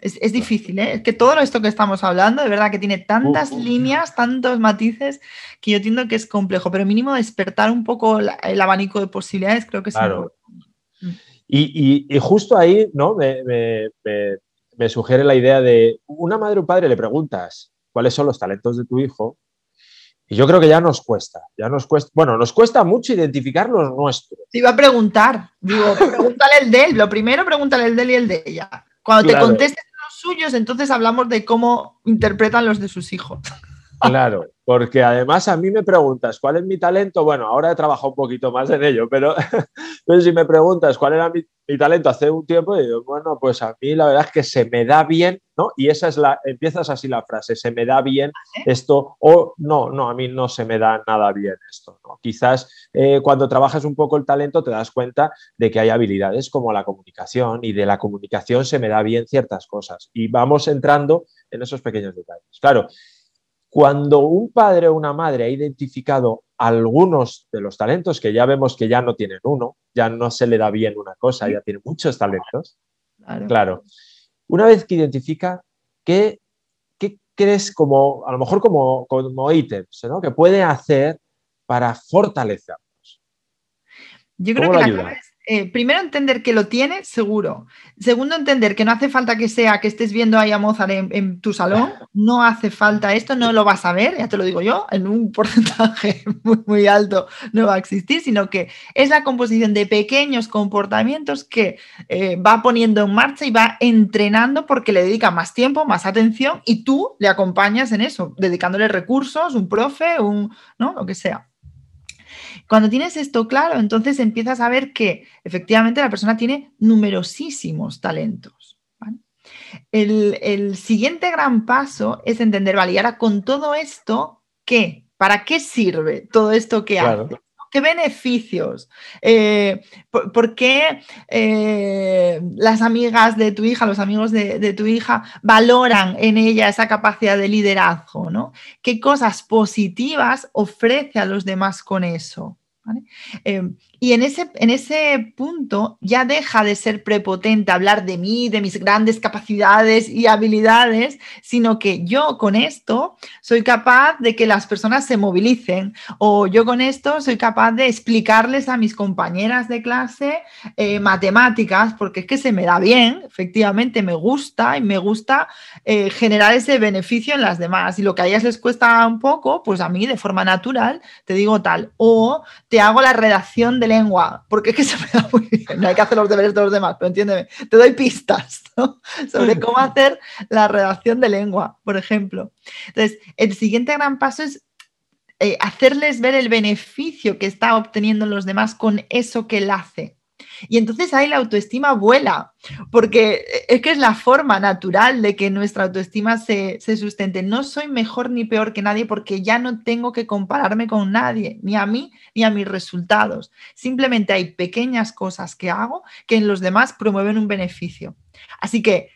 S3: Es, difícil, ¿eh? Es que todo esto que estamos hablando, de verdad que tiene tantas líneas, tantos matices, que yo entiendo que es complejo, pero mínimo despertar un poco el abanico de posibilidades creo que es
S2: claro. Mm. Y, y, justo ahí, ¿no? me, me sugiere la idea de una madre o padre le preguntas cuáles son los talentos de tu hijo y yo creo que ya nos cuesta, ya nos cuesta, bueno, nos cuesta mucho identificar los nuestros.
S3: Te iba a preguntar, digo, pregúntale el de él, lo primero pregúntale el de él y el de ella. Cuando te contestes los suyos, entonces hablamos de cómo interpretan los de sus hijos.
S2: Claro, porque además a mí me preguntas cuál es mi talento, bueno, ahora he trabajado un poquito más en ello, pero, pero si me preguntas cuál era mi, talento hace un tiempo, digo, bueno, pues a mí la verdad es que se me da bien, ¿no? Y esa es la, empiezas así la frase, se me da bien esto, o no, no, a mí no se me da nada bien esto, ¿no? Quizás eh, cuando trabajas un poco el talento te das cuenta de que hay habilidades como la comunicación y de la comunicación se me da bien ciertas cosas y vamos entrando en esos pequeños detalles. Claro, cuando un padre o una madre ha identificado algunos de los talentos, que ya vemos que ya no tienen uno, ya no se le da bien una cosa, ya tiene muchos talentos, claro. Una vez que identifica, ¿qué, qué crees como, a lo mejor como, como ítems, ¿no? que puede hacer para fortalecerlos?
S3: Yo creo que la eh, primero entender que lo tiene, seguro. Segundo, entender que no hace falta que sea que estés viendo ahí a Mozart en, tu salón. No hace falta esto, no lo vas a ver, ya te lo digo yo, en un porcentaje muy, alto no va a existir, sino que es la composición de pequeños comportamientos que eh, va poniendo en marcha y va entrenando porque le dedica más tiempo, más atención y tú le acompañas en eso, dedicándole recursos, un profe, un, ¿no? Lo que sea. Cuando tienes esto claro, entonces empiezas a ver que efectivamente la persona tiene numerosísimos talentos. El, siguiente gran paso es entender, vale, y ahora con todo esto, ¿qué? ¿Para qué sirve todo esto que hace? ¿Qué beneficios? Eh, por, qué eh, las amigas de tu hija, los amigos de, tu hija valoran en ella esa capacidad de liderazgo? ¿no? ¿Qué cosas positivas ofrece a los demás con eso? Eh, Y en ese, en ese punto ya deja de ser prepotente hablar de mí, de mis grandes capacidades y habilidades, sino que yo con esto soy capaz de que las personas se movilicen o yo con esto soy capaz de explicarles a mis compañeras de clase eh, matemáticas, porque es que se me da bien, efectivamente me gusta y me gusta eh, generar ese beneficio en las demás. Y lo que a ellas les cuesta un poco, pues a mí de forma natural te digo tal. O te hago la redacción de lengua, porque es que se me da muy bien. Hay que hacer los deberes de los demás, pero entiéndeme. Te doy pistas sobre cómo hacer la redacción de lengua, por ejemplo. Entonces, el siguiente gran paso es eh, hacerles ver el beneficio que está obteniendo los demás con eso que él hace. Y entonces ahí la autoestima vuela, porque es que es la forma natural de que nuestra autoestima se, sustente. No soy mejor ni peor que nadie porque ya no tengo que compararme con nadie, ni a mí ni a mis resultados. Simplemente hay pequeñas cosas que hago que en los demás promueven un beneficio. Así que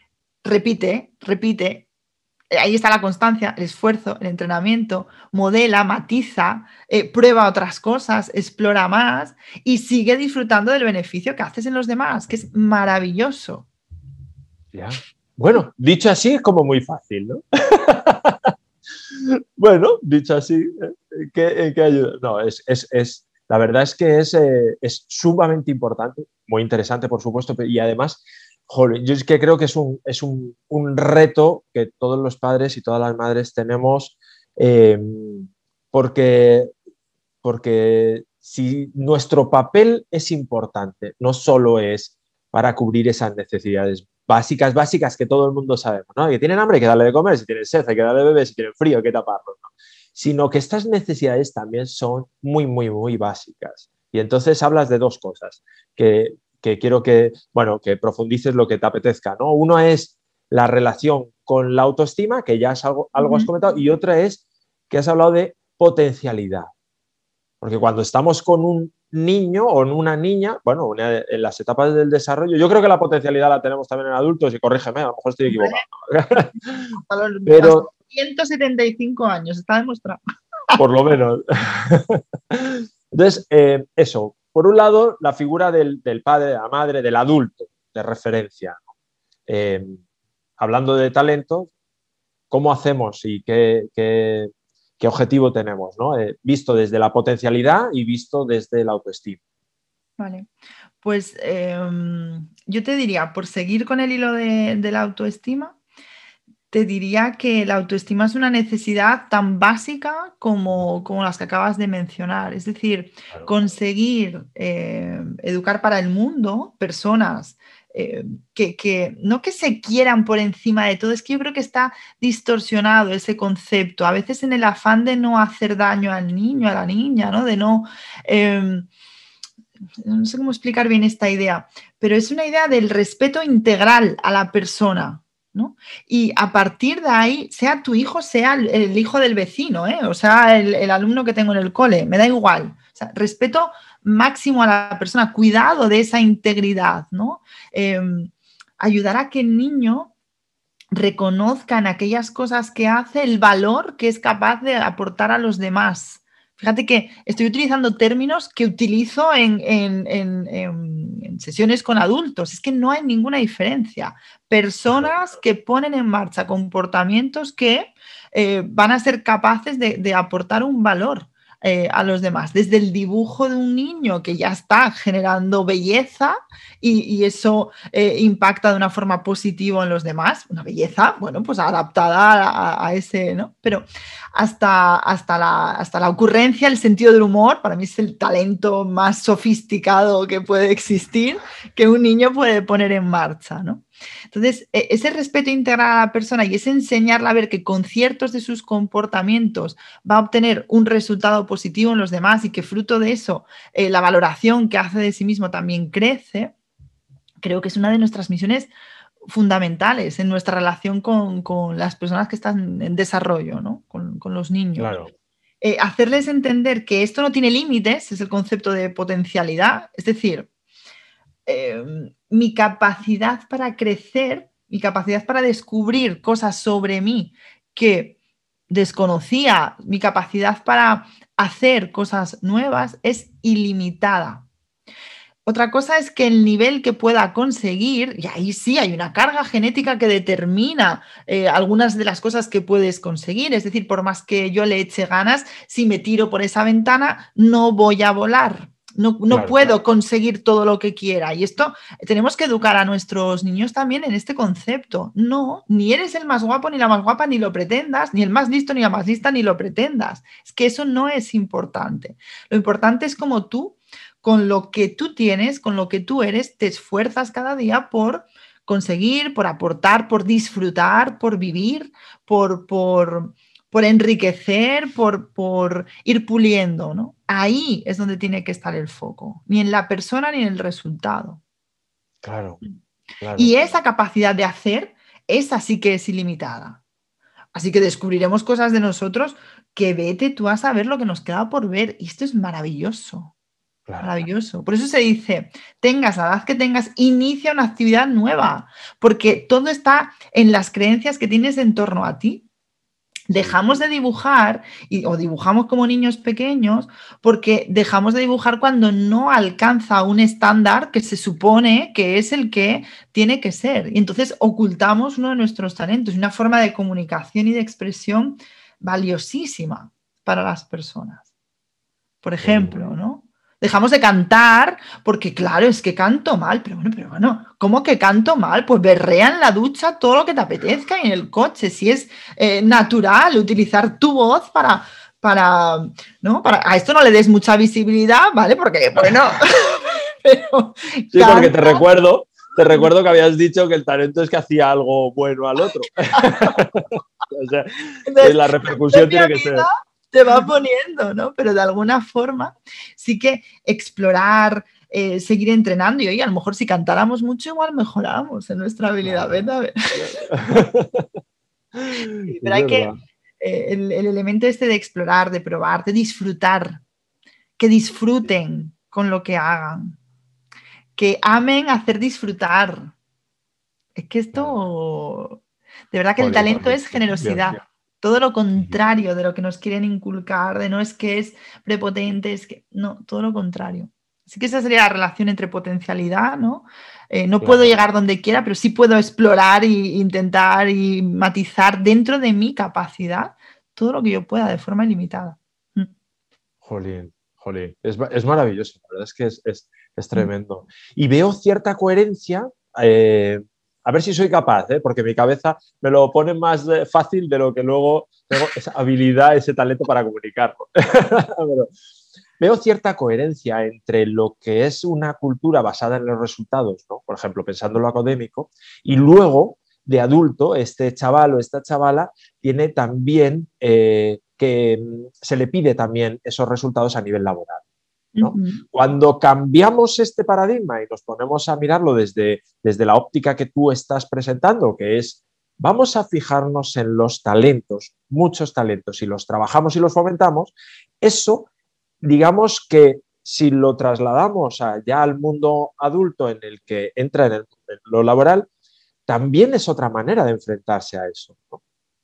S3: repite, repite, ahí está la constancia, el esfuerzo, el entrenamiento, modela, matiza, eh, prueba otras cosas, explora más y sigue disfrutando del beneficio que haces en los demás, que es maravilloso.
S2: Ya. Bueno, dicho así es como muy fácil, ¿no? bueno, dicho así, ¿en qué, ayuda? No, es, la verdad es que es, eh, es sumamente importante, muy interesante, por supuesto, y además yo es que creo que es un, es un, un, reto que todos los padres y todas las madres tenemos, eh, porque, porque si nuestro papel es importante, no solo es para cubrir esas necesidades básicas, básicas que todo el mundo sabemos, ¿no? Que tienen hambre hay que darle de comer, si tienen sed hay que darle de beber, si tienen frío hay que taparlo, ¿no? Sino que estas necesidades también son muy, muy, muy básicas. Y entonces hablas de dos cosas, que que quiero que, bueno, que profundices lo que te apetezca, ¿no? Uno es la relación con la autoestima, que ya es algo, algo has comentado, y otra es que has hablado de potencialidad. Porque cuando estamos con un niño o en una niña, bueno, en las etapas del desarrollo, yo creo que la potencialidad la tenemos también en adultos, y corrígeme, a lo mejor estoy equivocado.
S3: Pero, 175 años, está demostrado.
S2: Por lo menos. Entonces, eh, eso, por un lado, la figura del, padre, de la madre, del adulto de referencia. Eh, hablando de talento, ¿cómo hacemos y qué, objetivo tenemos? Eh, visto desde la potencialidad y visto desde la autoestima.
S3: Vale, pues em, yo te diría, por seguir con el hilo de la autoestima, te diría que la autoestima es una necesidad tan básica como, las que acabas de mencionar. Es decir, conseguir eh, educar para el mundo personas eh, que, no que se quieran por encima de todo, es que yo creo que está distorsionado ese concepto. A veces en el afán de no hacer daño al niño, a la niña, ¿no? De no... Em, no sé cómo explicar bien esta idea, pero es una idea del respeto integral a la persona, y a partir de ahí, sea tu hijo, sea el, hijo del vecino, ¿eh? o sea, el, alumno que tengo en el cole, me da igual. respeto máximo a la persona, cuidado de esa integridad, ¿no? Em, ayudar a que el niño reconozca en aquellas cosas que hace el valor que es capaz de aportar a los demás. Fíjate que estoy utilizando términos que utilizo en, sesiones con adultos. Es que no hay ninguna diferencia. Personas que ponen en marcha comportamientos que eh, van a ser capaces de aportar un valor. Eh, a los demás, desde el dibujo de un niño que ya está generando belleza y, eso eh, impacta de una forma positiva en los demás, una belleza, bueno, pues adaptada a, ese, ¿no? Pero hasta, hasta, la, hasta la ocurrencia, el sentido del humor, para mí es el talento más sofisticado que puede existir, que un niño puede poner en marcha, ¿no? Entonces, e, ese respeto integral a la persona y ese enseñarla a ver que con ciertos de sus comportamientos va a obtener un resultado positivo en los demás y que fruto de eso eh, la valoración que hace de sí mismo también crece, creo que es una de nuestras misiones fundamentales en nuestra relación con, las personas que están en desarrollo, ¿no? con, los niños. Eh, hacerles entender que esto no tiene límites, es el concepto de potencialidad, es decir, Em, mi capacidad para crecer, mi capacidad para descubrir cosas sobre mí que desconocía, mi capacidad para hacer cosas nuevas es ilimitada. Otra cosa es que el nivel que pueda conseguir, y ahí sí hay una carga genética que determina eh, algunas de las cosas que puedes conseguir. Es decir, por más que yo le eche ganas, si me tiro por esa ventana, no voy a volar. No, puedo conseguir todo lo que quiera. Y esto tenemos que educar a nuestros niños también en este concepto. No, ni eres el más guapo ni la más guapa, ni lo pretendas, ni el más listo ni la más lista, ni lo pretendas. Es que eso no es importante. Lo importante es como tú, con lo que tú tienes, con lo que tú eres, te esfuerzas cada día por conseguir, por aportar, por disfrutar, por vivir, por, por, por enriquecer, por, por ir puliendo, ¿no? Ahí es donde tiene que estar el foco, ni en la persona ni en el resultado.
S2: Claro.
S3: Y esa capacidad de hacer, esa sí que es ilimitada. Así que descubriremos cosas de nosotros que vete tú a saber lo que nos queda por ver. Y esto es maravilloso. Maravilloso. Por eso se dice, tengas la edad que tengas, inicia una actividad nueva, porque todo está en las creencias que tienes en torno a ti dejamos de dibujar y, o dibujamos como niños pequeños porque dejamos de dibujar cuando no alcanza un estándar que se supone que es el que tiene que ser. Y entonces ocultamos uno de nuestros talentos, una forma de comunicación y de expresión valiosísima para las personas. Por ejemplo, ¿no? Dejamos de cantar porque, claro, es que canto mal, pero bueno, pero bueno, ¿cómo que canto mal? Pues berrea en la ducha todo lo que te apetezca y en el coche, si es eh, natural utilizar tu voz para, para, ¿no? Para, a esto no le des mucha visibilidad, ¿vale? Porque, bueno,
S2: pero, Sí, porque te recuerdo, te recuerdo que habías dicho que el talento es que hacía algo bueno al otro. o sea, la repercusión tiene que ser
S3: te va poniendo, ¿no? Pero de alguna forma sí que explorar, eh, seguir entrenando y hoy a lo mejor si cantáramos mucho igual mejoramos en nuestra habilidad, ¿verdad? Pero hay que, eh, el, el elemento este de explorar, de probar, de disfrutar, que disfruten con lo que hagan, que amen hacer disfrutar. Es que esto, de verdad que el talento es generosidad. Todo lo contrario de lo que nos quieren inculcar, de no es que es prepotente, es que no, todo lo contrario. Así que esa sería la relación entre potencialidad, ¿no? Eh, no puedo llegar donde quiera, pero sí puedo explorar e intentar y matizar dentro de mi capacidad todo lo que yo pueda de forma ilimitada. Mm.
S2: Jolín, jolín. Es, maravilloso, la verdad es que es, es, tremendo. Y veo cierta coherencia eh, a ver si soy capaz, ¿eh? porque mi cabeza me lo pone más eh, fácil de lo que luego tengo esa habilidad, ese talento para comunicarlo. veo cierta coherencia entre lo que es una cultura basada en los resultados, por ejemplo, pensando en lo académico, y luego de adulto, este chaval o esta chavala tiene también eh, que mm, se le pide también esos resultados a nivel laboral. Cuando cambiamos este paradigma y nos ponemos a mirarlo desde, desde la óptica que tú estás presentando, que es vamos a fijarnos en los talentos, muchos talentos, y los trabajamos y los fomentamos, eso, digamos que si lo trasladamos ya al mundo adulto en el que entra en, lo laboral, también es otra manera de enfrentarse a eso.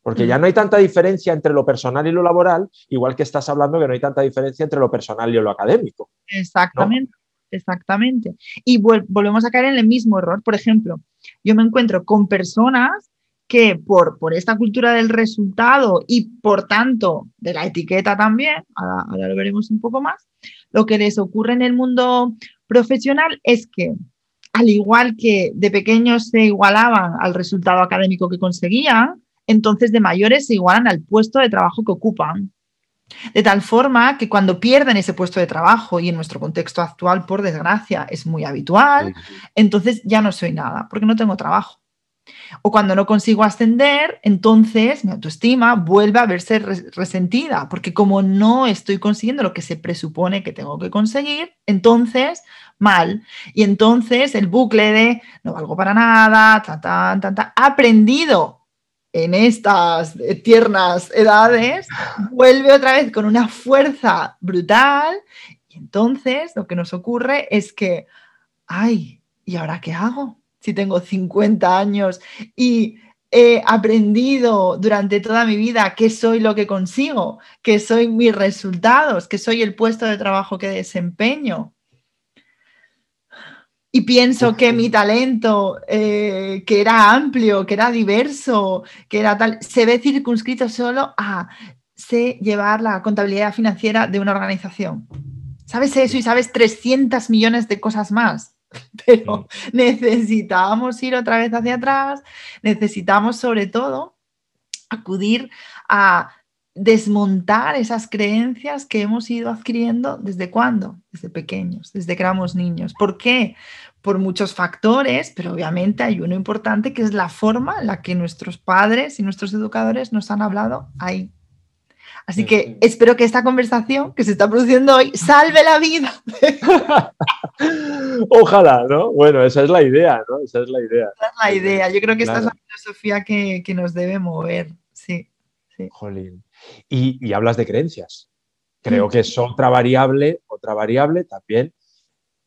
S2: Porque ya no hay tanta diferencia entre lo personal y lo laboral, igual que estás hablando que no hay tanta diferencia entre lo personal y lo académico.
S3: Exactamente, exactamente. Y volvemos a caer en el mismo error. Por ejemplo, yo me encuentro con personas que por, por esta cultura del resultado y por tanto de la etiqueta también, ahora lo veremos un poco más, lo que les ocurre en el mundo profesional es que al igual que de pequeños se igualaban al resultado académico que conseguían, entonces de mayores se igualan al puesto de trabajo que ocupan. De tal forma que cuando pierden ese puesto de trabajo, y en nuestro contexto actual, por desgracia, es muy habitual, entonces ya no soy nada, porque no tengo trabajo. O cuando no consigo ascender, entonces mi autoestima vuelve a verse resentida, porque como no estoy consiguiendo lo que se presupone que tengo que conseguir, entonces mal. Y entonces el bucle de no valgo para nada, ta, ta, ta, ta, aprendido en estas tiernas edades, vuelve otra vez con una fuerza brutal y entonces lo que nos ocurre es que, ay, ¿y ahora qué hago? Si tengo 50 años y he aprendido durante toda mi vida que soy lo que consigo, que soy mis resultados, que soy el puesto de trabajo que desempeño. Y pienso que mi talento, eh, que era amplio, que era diverso, que era tal, se ve circunscrito solo a sé llevar la contabilidad financiera de una organización. Sabes eso y sabes 300 millones de cosas más. Pero necesitamos ir otra vez hacia atrás, necesitamos sobre todo acudir a desmontar esas creencias que hemos ido adquiriendo desde cuándo? Desde pequeños, desde que éramos niños. ¿Por qué? Por muchos factores, pero obviamente hay uno importante que es la forma en la que nuestros padres y nuestros educadores nos han hablado ahí. Así que espero que esta conversación que se está produciendo hoy salve la vida.
S2: Ojalá, ¿no? Bueno, esa es la idea, ¿no? Esa es la idea.
S3: Esa es la idea. Yo creo que esta es la filosofía que, que nos debe mover. Sí. sí.
S2: Jolín. Y, hablas de creencias. Creo que es otra variable, otra variable también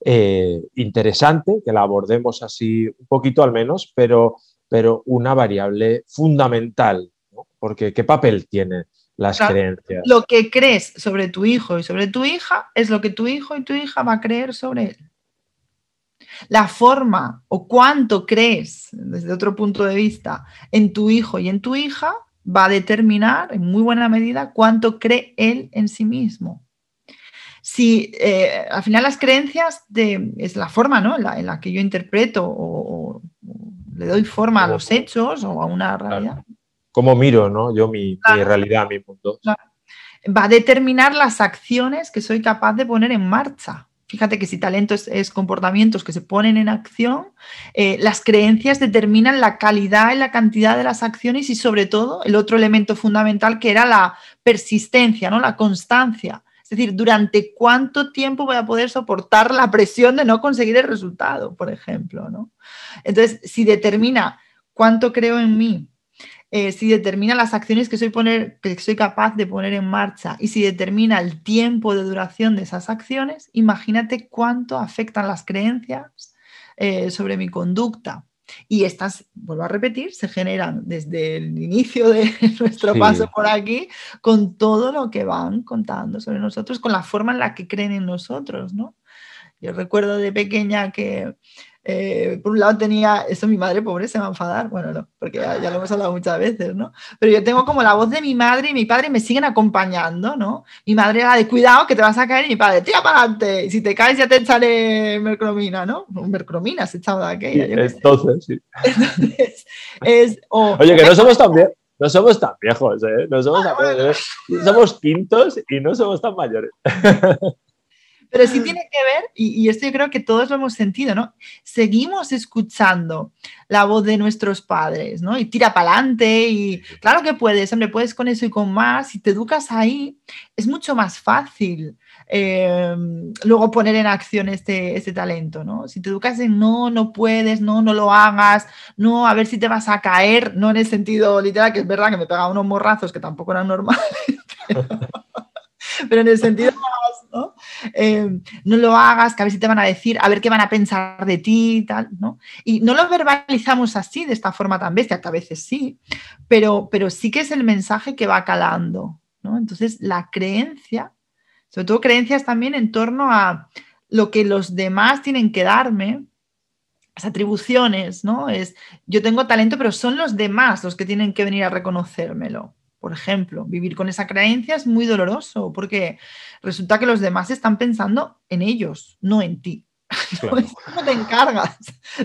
S2: eh, interesante, que la abordemos así un poquito al menos, pero, pero una variable fundamental, porque ¿qué papel tienen las creencias?
S3: Lo que crees sobre tu hijo y sobre tu hija es lo que tu hijo y tu hija va a creer sobre él. La forma o cuánto crees, desde otro punto de vista, en tu hijo y en tu hija va a determinar en muy buena medida cuánto cree él en sí mismo. Si eh, al final las creencias de, es la forma ¿no? en, la, que yo interpreto o, le doy forma a los hechos o a una realidad.
S2: ¿Cómo miro ¿no? yo mi, mi realidad, mi mundo?
S3: Va a determinar las acciones que soy capaz de poner en marcha. Fíjate que si talento es, comportamientos que se ponen en acción, eh, las creencias determinan la calidad y la cantidad de las acciones y sobre todo el otro elemento fundamental que era la persistencia, ¿no? la constancia. Es decir, durante cuánto tiempo voy a poder soportar la presión de no conseguir el resultado, por ejemplo. ¿no? Entonces, si determina cuánto creo en mí, eh, si determina las acciones que soy, poner, que soy capaz de poner en marcha y si determina el tiempo de duración de esas acciones, imagínate cuánto afectan las creencias eh, sobre mi conducta. Y estas, vuelvo a repetir, se generan desde el inicio de nuestro paso por aquí con todo lo que van contando sobre nosotros, con la forma en la que creen en nosotros, ¿no? Yo recuerdo de pequeña que eh, por un lado tenía, eso mi madre pobre se va a enfadar, bueno, no, porque ya, lo hemos hablado muchas veces, ¿no? Pero yo tengo como la voz de mi madre y mi padre me siguen acompañando, ¿no? Mi madre era de cuidado que te vas a caer y mi padre, tira para adelante, y si te caes ya te echaré mercromina, ¿no? Mercromina se echaba de aquella.
S2: entonces, sí.
S3: Entonces, es...
S2: Oye, que no somos tan bien. No somos tan viejos, ¿eh? No somos, ah, tan, somos quintos y no somos tan mayores.
S3: Pero sí tiene que ver, y, esto yo creo que todos lo hemos sentido, ¿no? Seguimos escuchando la voz de nuestros padres, ¿no? Y tira para adelante, y claro que puedes, hombre, puedes con eso y con más. Si te educas ahí, es mucho más fácil em, luego poner en acción este, este talento, ¿no? Si te educas en no, no puedes, no, no lo hagas, no, a ver si te vas a caer, no en el sentido literal, que es verdad que me pegaba unos morrazos que tampoco eran normales. pero en el sentido más, ¿no? Eh, no lo hagas, que a ver si te van a decir, a ver qué van a pensar de ti y tal, ¿no? Y no lo verbalizamos así, de esta forma tan bestia, que a veces sí, pero, pero sí que es el mensaje que va calando, ¿no? Entonces, la creencia, sobre todo creencias también en torno a lo que los demás tienen que darme, las atribuciones, ¿no? Es, yo tengo talento, pero son los demás los que tienen que venir a reconocérmelo por ejemplo. Vivir con esa creencia es muy doloroso porque resulta que los demás están pensando en ellos, no en ti. no te encargas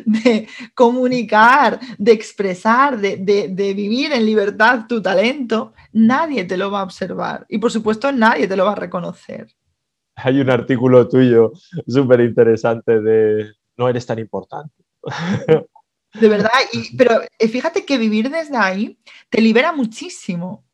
S3: de comunicar, de expresar, de, de, vivir en libertad tu talento, nadie te lo va a observar y por supuesto nadie te lo va a reconocer.
S2: Hay un artículo tuyo súper interesante de no eres tan importante.
S3: De verdad, pero eh, fíjate que vivir desde ahí te libera muchísimo.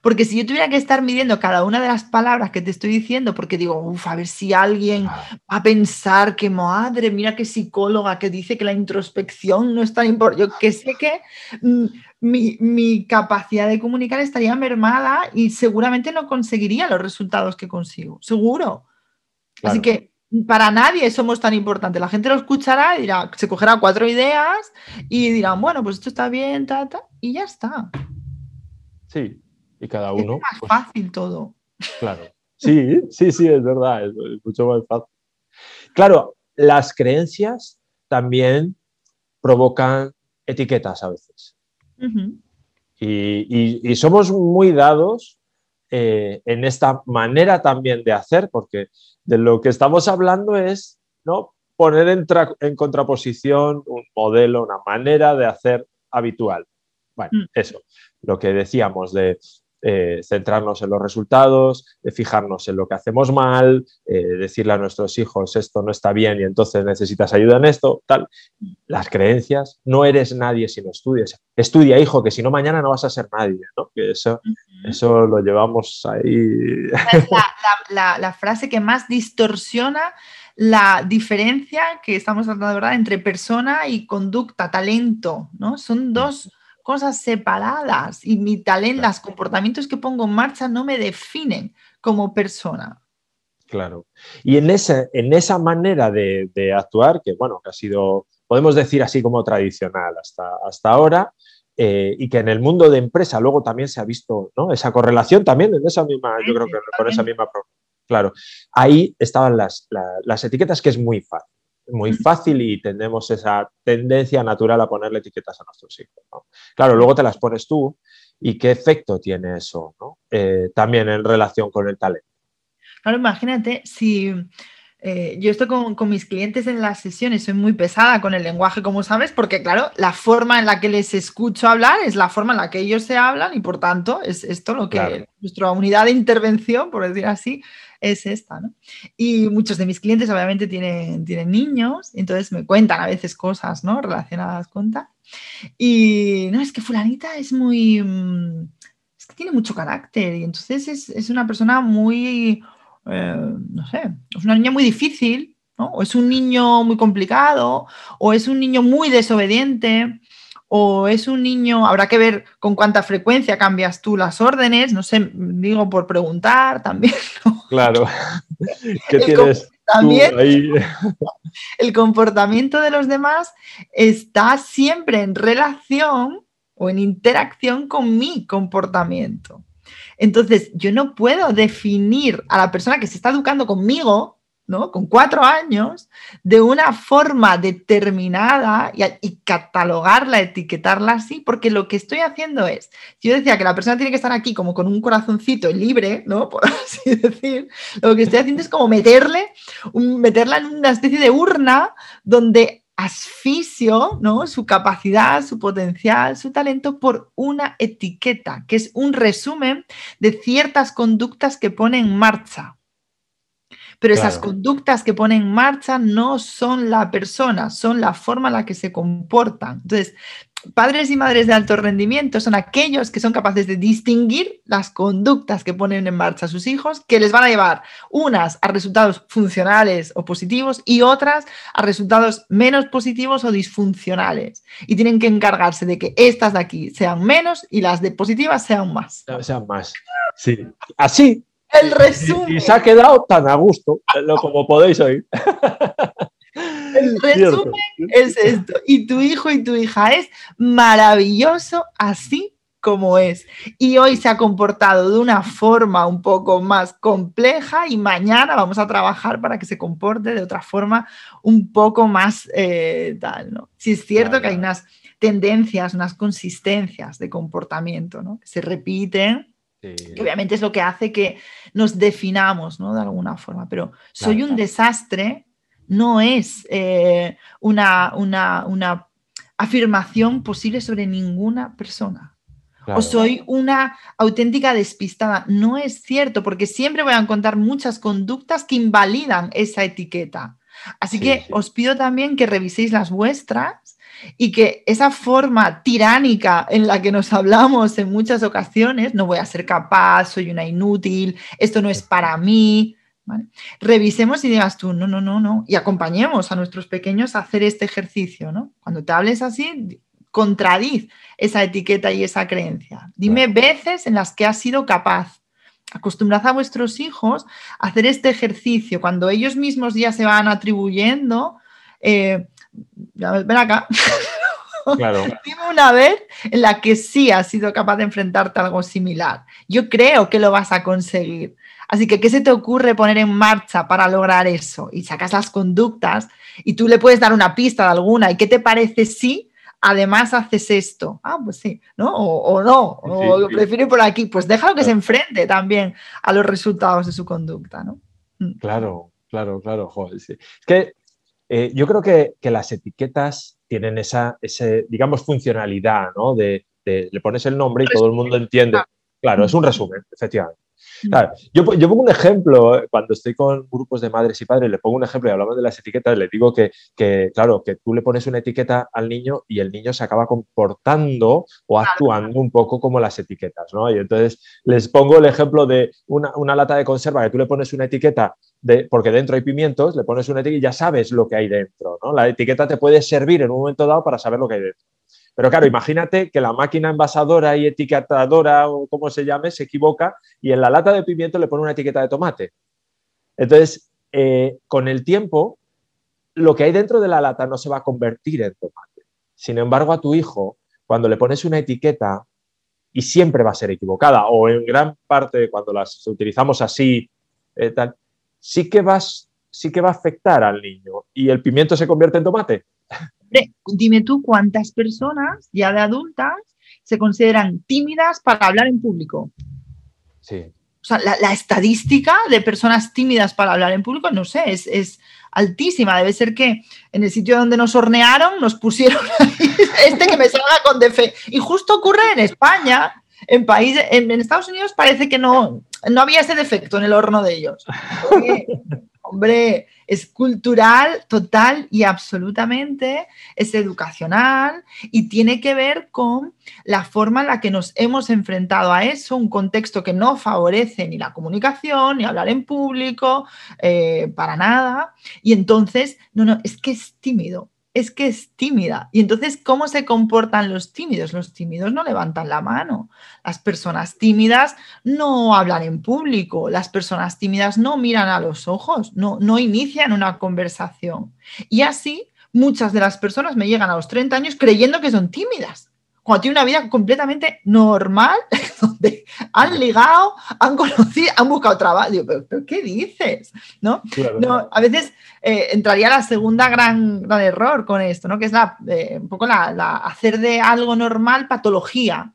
S3: Porque si yo tuviera que estar midiendo cada una de las palabras que te estoy diciendo, porque digo, uff, a ver si alguien va a pensar que madre, mira qué psicóloga que dice que la introspección no es tan importante. Yo que sé que mm, mi, capacidad de comunicar estaría mermada y seguramente no conseguiría los resultados que consigo. Seguro. Así que para nadie somos tan importantes. La gente lo escuchará y dirá, se cogerá cuatro ideas y dirán, bueno, pues esto está bien, ta, y ya está.
S2: Sí, y cada uno.
S3: Es más pues fácil todo.
S2: Claro. Sí, sí, sí, es verdad, es, mucho más fácil. Claro, las creencias también provocan etiquetas a veces. y, somos muy dados eh, en esta manera también de hacer, porque de lo que estamos hablando es ¿no? poner en, contraposición un modelo, una manera de hacer habitual. Bueno, mm. eso, lo que decíamos de eh, centrarnos en los resultados, de fijarnos en lo que hacemos mal, eh, decirle a nuestros hijos esto no está bien y entonces necesitas ayuda en esto, tal. Las creencias, no eres nadie si no estudias. Estudia, hijo, que si no mañana no vas a ser nadie, ¿no? Que eso, eso lo llevamos ahí.
S3: Es la, frase que más distorsiona la diferencia que estamos tratando verdad entre persona y conducta, talento, ¿no? Son dos cosas separadas y mi talento, los comportamientos que pongo en marcha no me definen como persona.
S2: Claro. Y en, ese, en esa manera de, actuar, que bueno, que ha sido, podemos decir así como tradicional hasta, hasta ahora, eh, y que en el mundo de empresa luego también se ha visto ¿no? esa correlación también en esa misma, yo creo que con esa misma, claro, ahí estaban las, las etiquetas que es muy fácil muy fácil y tenemos esa tendencia natural a ponerle etiquetas a nuestros hijos. Claro, luego te las pones tú y qué efecto tiene eso eh, también en relación con el talento.
S3: Claro, imagínate si eh, yo estoy con, mis clientes en las sesiones, soy muy pesada con el lenguaje, como sabes, porque claro, la forma en la que les escucho hablar es la forma en la que ellos se hablan y por tanto es esto lo que nuestra unidad de intervención, por decir así, es esta, ¿no? Y muchos de mis clientes obviamente tienen, tienen niños, entonces me cuentan a veces cosas, ¿no? Relacionadas con tal. Y no, es que fulanita es muy... Mm, es que tiene mucho carácter y entonces es, una persona muy... Eh, no sé, es una niña muy difícil, ¿no? O es un niño muy complicado, o es un niño muy desobediente, o es un niño, habrá que ver con cuánta frecuencia cambias tú las órdenes, no sé, digo por preguntar también.
S2: Claro. ¿Qué tienes
S3: también el comportamiento de los demás está siempre en relación o en interacción con mi comportamiento. Entonces, yo no puedo definir a la persona que se está educando conmigo ¿no? Con cuatro años, de una forma determinada y, catalogarla, etiquetarla así, porque lo que estoy haciendo es, yo decía que la persona tiene que estar aquí como con un corazoncito libre, ¿no? Por así decir, lo que estoy haciendo es como meterle, meterla en una especie de urna donde asfisio, ¿no? Su capacidad, su potencial, su talento por una etiqueta, que es un resumen de ciertas conductas que pone en marcha pero esas conductas que pone en marcha no son la persona, son la forma en la que se comportan. Entonces, padres y madres de alto rendimiento son aquellos que son capaces de distinguir las conductas que ponen en marcha sus hijos, que les van a llevar unas a resultados funcionales o positivos y otras a resultados menos positivos o disfuncionales. Y tienen que encargarse de que estas de aquí sean menos y las de positivas sean más.
S2: Sean más. Sí. Así
S3: el resumen.
S2: Y, se ha quedado tan a gusto, como podéis oír.
S3: El resumen es esto. Y tu hijo y tu hija es maravilloso así como es. Y hoy se ha comportado de una forma un poco más compleja y mañana vamos a trabajar para que se comporte de otra forma un poco más eh, tal, ¿no? Si es cierto que hay unas tendencias, unas consistencias de comportamiento, ¿no? Que se repiten obviamente es lo que hace que nos definamos, ¿no? De alguna forma. Pero soy un desastre no es eh, una, una, afirmación posible sobre ninguna persona. O soy una auténtica despistada. No es cierto, porque siempre voy a encontrar muchas conductas que invalidan esa etiqueta. Así que os pido también que reviséis las vuestras y que esa forma tiránica en la que nos hablamos en muchas ocasiones, no voy a ser capaz, soy una inútil, esto no es para mí, revisemos y digas tú, no, no, no, no, y acompañemos a nuestros pequeños a hacer este ejercicio, ¿no? Cuando te hables así, contradiz esa etiqueta y esa creencia. Dime veces en las que has sido capaz. Acostumbrad a vuestros hijos a hacer este ejercicio. Cuando ellos mismos ya se van atribuyendo, eh, ven acá. Dime una vez en la que sí has sido capaz de enfrentarte a algo similar. Yo creo que lo vas a conseguir. Así que, ¿qué se te ocurre poner en marcha para lograr eso? Y sacas las conductas y tú le puedes dar una pista de alguna. ¿Y qué te parece si además haces esto? Ah, pues sí, ¿no? O, no, o lo prefiero por aquí. Pues déjalo que se enfrente también a los resultados de su conducta, ¿no?
S2: Mm. Claro, claro, claro. Joder, sí. Es que eh, yo creo que, las etiquetas tienen esa, ese, digamos, funcionalidad, ¿no? De, le pones el nombre y todo el mundo entiende. Claro, es un resumen, efectivamente. Claro, yo, pongo un ejemplo, eh, cuando estoy con grupos de madres y padres, le pongo un ejemplo y hablamos de las etiquetas, le digo que, claro, que tú le pones una etiqueta al niño y el niño se acaba comportando o actuando un poco como las etiquetas, ¿no? Y entonces les pongo el ejemplo de una, lata de conserva que tú le pones una etiqueta de, porque dentro hay pimientos, le pones una etiqueta y ya sabes lo que hay dentro, ¿no? La etiqueta te puede servir en un momento dado para saber lo que hay dentro. Pero claro, imagínate que la máquina envasadora y etiquetadora o como se llame se equivoca y en la lata de pimiento le pone una etiqueta de tomate. Entonces, eh, con el tiempo, lo que hay dentro de la lata no se va a convertir en tomate. Sin embargo, a tu hijo, cuando le pones una etiqueta, y siempre va a ser equivocada, o en gran parte cuando las utilizamos así, eh, tal, sí que, vas, sí que va a afectar al niño y el pimiento se convierte en tomate
S3: dime tú cuántas personas ya de adultas se consideran tímidas para hablar en público.
S2: Sí.
S3: O sea, la, estadística de personas tímidas para hablar en público, no sé, es, altísima. Debe ser que en el sitio donde nos hornearon nos pusieron este que me salga con defe. Y justo ocurre en España, en países, en, Estados Unidos parece que no, no había ese defecto en el horno de ellos. hombre, es cultural total y absolutamente, es educacional y tiene que ver con la forma en la que nos hemos enfrentado a eso, un contexto que no favorece ni la comunicación, ni hablar en público, eh, para nada. Y entonces, no, no, es que es tímido, es que es tímida. Y entonces, ¿cómo se comportan los tímidos? Los tímidos no levantan la mano. Las personas tímidas no hablan en público. Las personas tímidas no miran a los ojos, no, no inician una conversación. Y así, muchas de las personas me llegan a los 30 años creyendo que son tímidas cuando tiene una vida completamente normal, donde han ligado, han conocido, han buscado trabajo. Digo, ¿pero, qué dices? ¿No? no a veces eh, entraría la segunda gran, gran, error con esto, ¿no? Que es la, eh, un poco la, hacer de algo normal patología.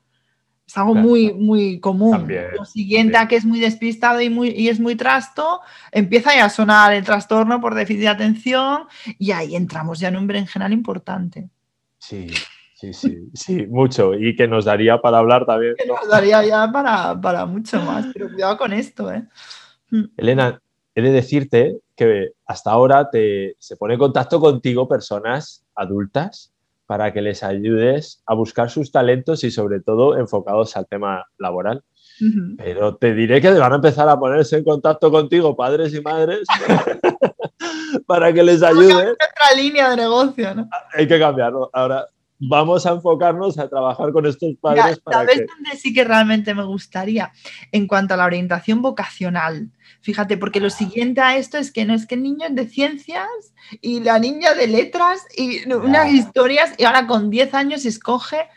S3: Es algo muy, muy común. Lo siguiente a que es muy despistado y, muy, y es muy trasto, empieza ya a sonar el trastorno por déficit de atención y ahí entramos ya en un berenjenal importante.
S2: Sí, Sí, sí, sí, mucho. Y que nos daría para hablar también.
S3: Que nos daría ya para, mucho más, pero cuidado con esto, ¿eh?
S2: Mm. Elena, he de decirte que hasta ahora te, se pone en contacto contigo personas adultas para que les ayudes a buscar sus talentos y sobre todo enfocados al tema laboral. Pero te diré que van a empezar a ponerse en contacto contigo padres y madres para que les ayudes.
S3: otra línea de negocio, ¿no?
S2: Hay que cambiarlo. Ahora, vamos a enfocarnos a trabajar con estos padres.
S3: para ¿Sabes dónde sí que realmente me gustaría? En cuanto a la orientación vocacional. Fíjate, porque lo siguiente a esto es que no es que el niño es de ciencias y la niña de letras y unas historias y ahora con 10 años escoge,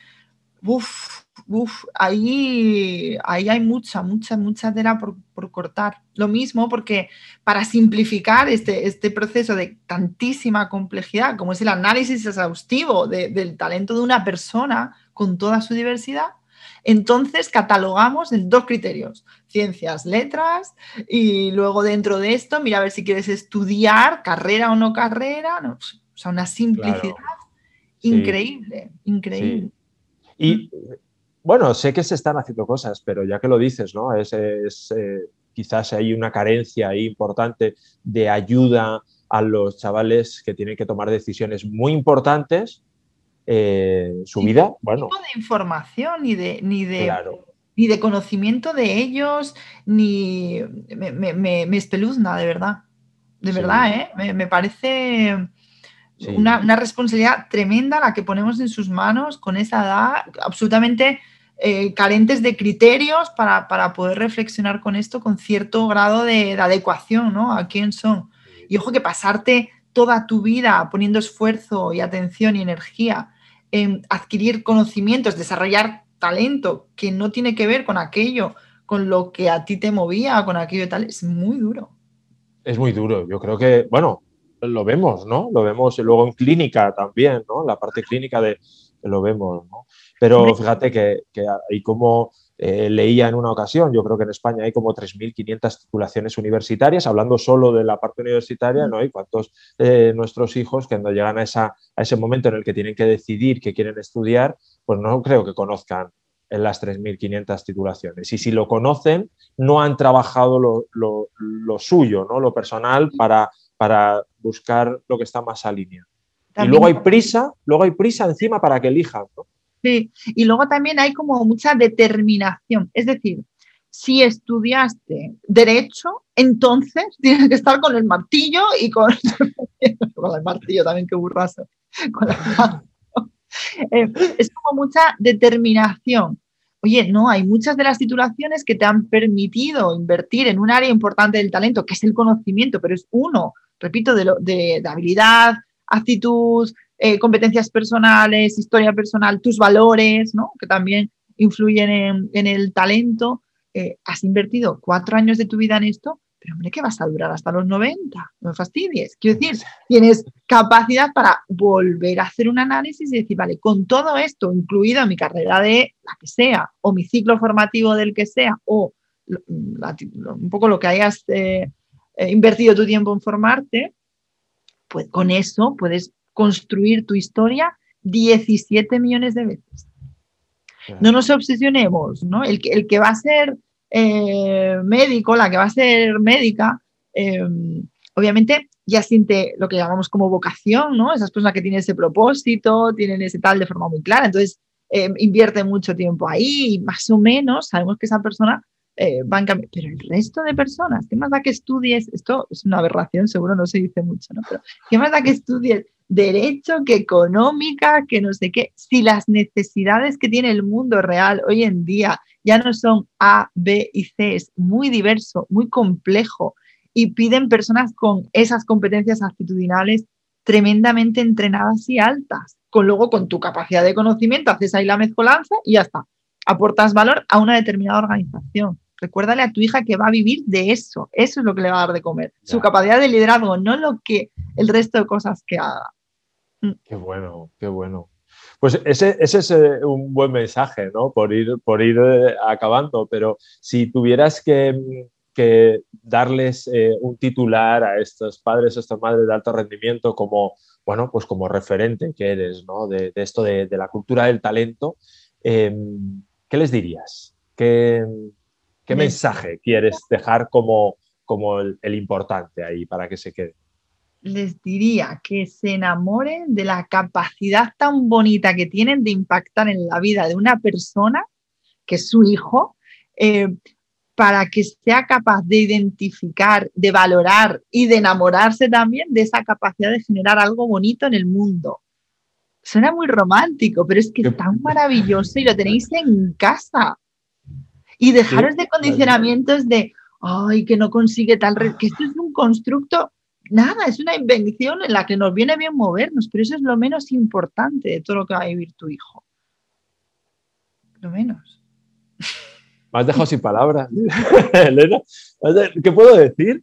S3: uff, Uf, ahí, ahí hay mucha, mucha, mucha tela por, cortar. Lo mismo porque para simplificar este, este proceso de tantísima complejidad, como es el análisis exhaustivo del talento de una persona con toda su diversidad, entonces catalogamos en dos criterios, ciencias, letras, y luego dentro de esto, mira a ver si quieres estudiar, carrera o no carrera, o sea, una simplicidad increíble, increíble.
S2: Y bueno, sé que se están haciendo cosas, pero ya que lo dices, ¿no? Es, eh, quizás hay una carencia ahí importante de ayuda a los chavales que tienen que tomar decisiones muy importantes eh, su vida. Bueno.
S3: de información ni de, ni de, ni de conocimiento de ellos, ni me, me, espeluzna, de verdad. De verdad, ¿eh? Me, parece una, una, responsabilidad tremenda la que ponemos en sus manos con esa edad absolutamente eh, carentes de criterios para, poder reflexionar con esto con cierto grado de, adecuación ¿no? a quién son. Y ojo que pasarte toda tu vida poniendo esfuerzo y atención y energía en adquirir conocimientos, desarrollar talento que no tiene que ver con aquello con lo que a ti te movía, con aquello y tal, es muy duro.
S2: Es muy duro. Yo creo que, bueno, lo vemos, ¿no? Lo vemos luego en clínica también, ¿no? La parte clínica de lo vemos, ¿no? Pero fíjate que, que hay como eh, leía en una ocasión, yo creo que en España hay como 3.500 titulaciones universitarias, hablando solo de la parte universitaria, ¿no? Y cuántos de nuestros hijos cuando llegan a, esa, a ese momento en el que tienen que decidir que quieren estudiar, pues no creo que conozcan en las 3.500 titulaciones. Y si lo conocen, no han trabajado lo, lo, suyo, ¿no? lo personal, para, para buscar lo que está más alineado. Y luego hay prisa, luego hay prisa encima para que elijan. ¿no?
S3: Sí, y luego también hay como mucha determinación. Es decir, si estudiaste derecho, entonces tienes que estar con el martillo y con, con el martillo también, qué burrazo. Eh, es como mucha determinación. Oye, no, hay muchas de las titulaciones que te han permitido invertir en un área importante del talento, que es el conocimiento, pero es uno, repito, de, de habilidad, actitud, eh, competencias personales, historia personal, tus valores, ¿no? que también influyen en, el talento. Eh, has invertido cuatro años de tu vida en esto, pero hombre, ¿qué vas a durar hasta los 90? No me fastidies. Quiero decir, tienes capacidad para volver a hacer un análisis y decir, vale, con todo esto, incluido mi carrera de la que sea, o mi ciclo formativo del que sea, o un poco lo que hayas eh, invertido tu tiempo en formarte, pues con eso puedes construir tu historia 17 millones de veces. No nos obsesionemos, ¿no? El que, el que va a ser eh, médico, la que va a ser médica, em, obviamente ya siente lo que llamamos como vocación, ¿no? Esas personas que tienen ese propósito, tienen ese tal de forma muy clara, entonces em, invierte mucho tiempo ahí y más o menos sabemos que esa persona eh, va en cambio. Pero el resto de personas, ¿qué más da que estudies? Esto es una aberración, seguro no se dice mucho, ¿no? Pero ¿qué más da que estudies derecho, que económica, que no sé qué. Si las necesidades que tiene el mundo real hoy en día ya no son A, B y C, es muy diverso, muy complejo y piden personas con esas competencias actitudinales tremendamente entrenadas y altas. Con luego con tu capacidad de conocimiento haces ahí la mezcolanza y ya está. Aportas valor a una determinada organización. Recuérdale a tu hija que va a vivir de eso. Eso es lo que le va a dar de comer. Su capacidad de liderazgo, no lo que el resto de cosas que haga.
S2: Mm. Qué bueno, qué bueno. Pues ese, es eh, un buen mensaje, ¿no? Por ir, por ir eh, acabando, pero si tuvieras que, darles eh, un titular a estos padres, a estas madres de alto rendimiento como, bueno, pues como referente que eres, ¿no? De, esto de, la cultura del talento, em, ¿qué les dirías? ¿Qué, mensaje quieres dejar como, como el importante ahí para que se quede?
S3: Les diría que se enamoren de la capacidad tan bonita que tienen de impactar en la vida de una persona, que es su hijo, eh, para que sea capaz de identificar, de valorar y de enamorarse también de esa capacidad de generar algo bonito en el mundo. Suena muy romántico, pero es que es tan maravilloso y lo tenéis en casa. Y dejaros de condicionamientos de, ay, que no consigue tal, que esto es un constructo nada, es una invención en la que nos viene bien movernos, pero eso es lo menos importante de todo lo que va a vivir tu hijo. Lo menos.
S2: Me has dejado sin palabras, Elena. ¿Qué puedo decir?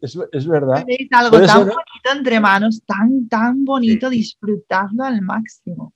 S2: Es, es, verdad.
S3: Tenéis algo tan bonito entre manos, tan, tan bonito, disfrutarlo al máximo.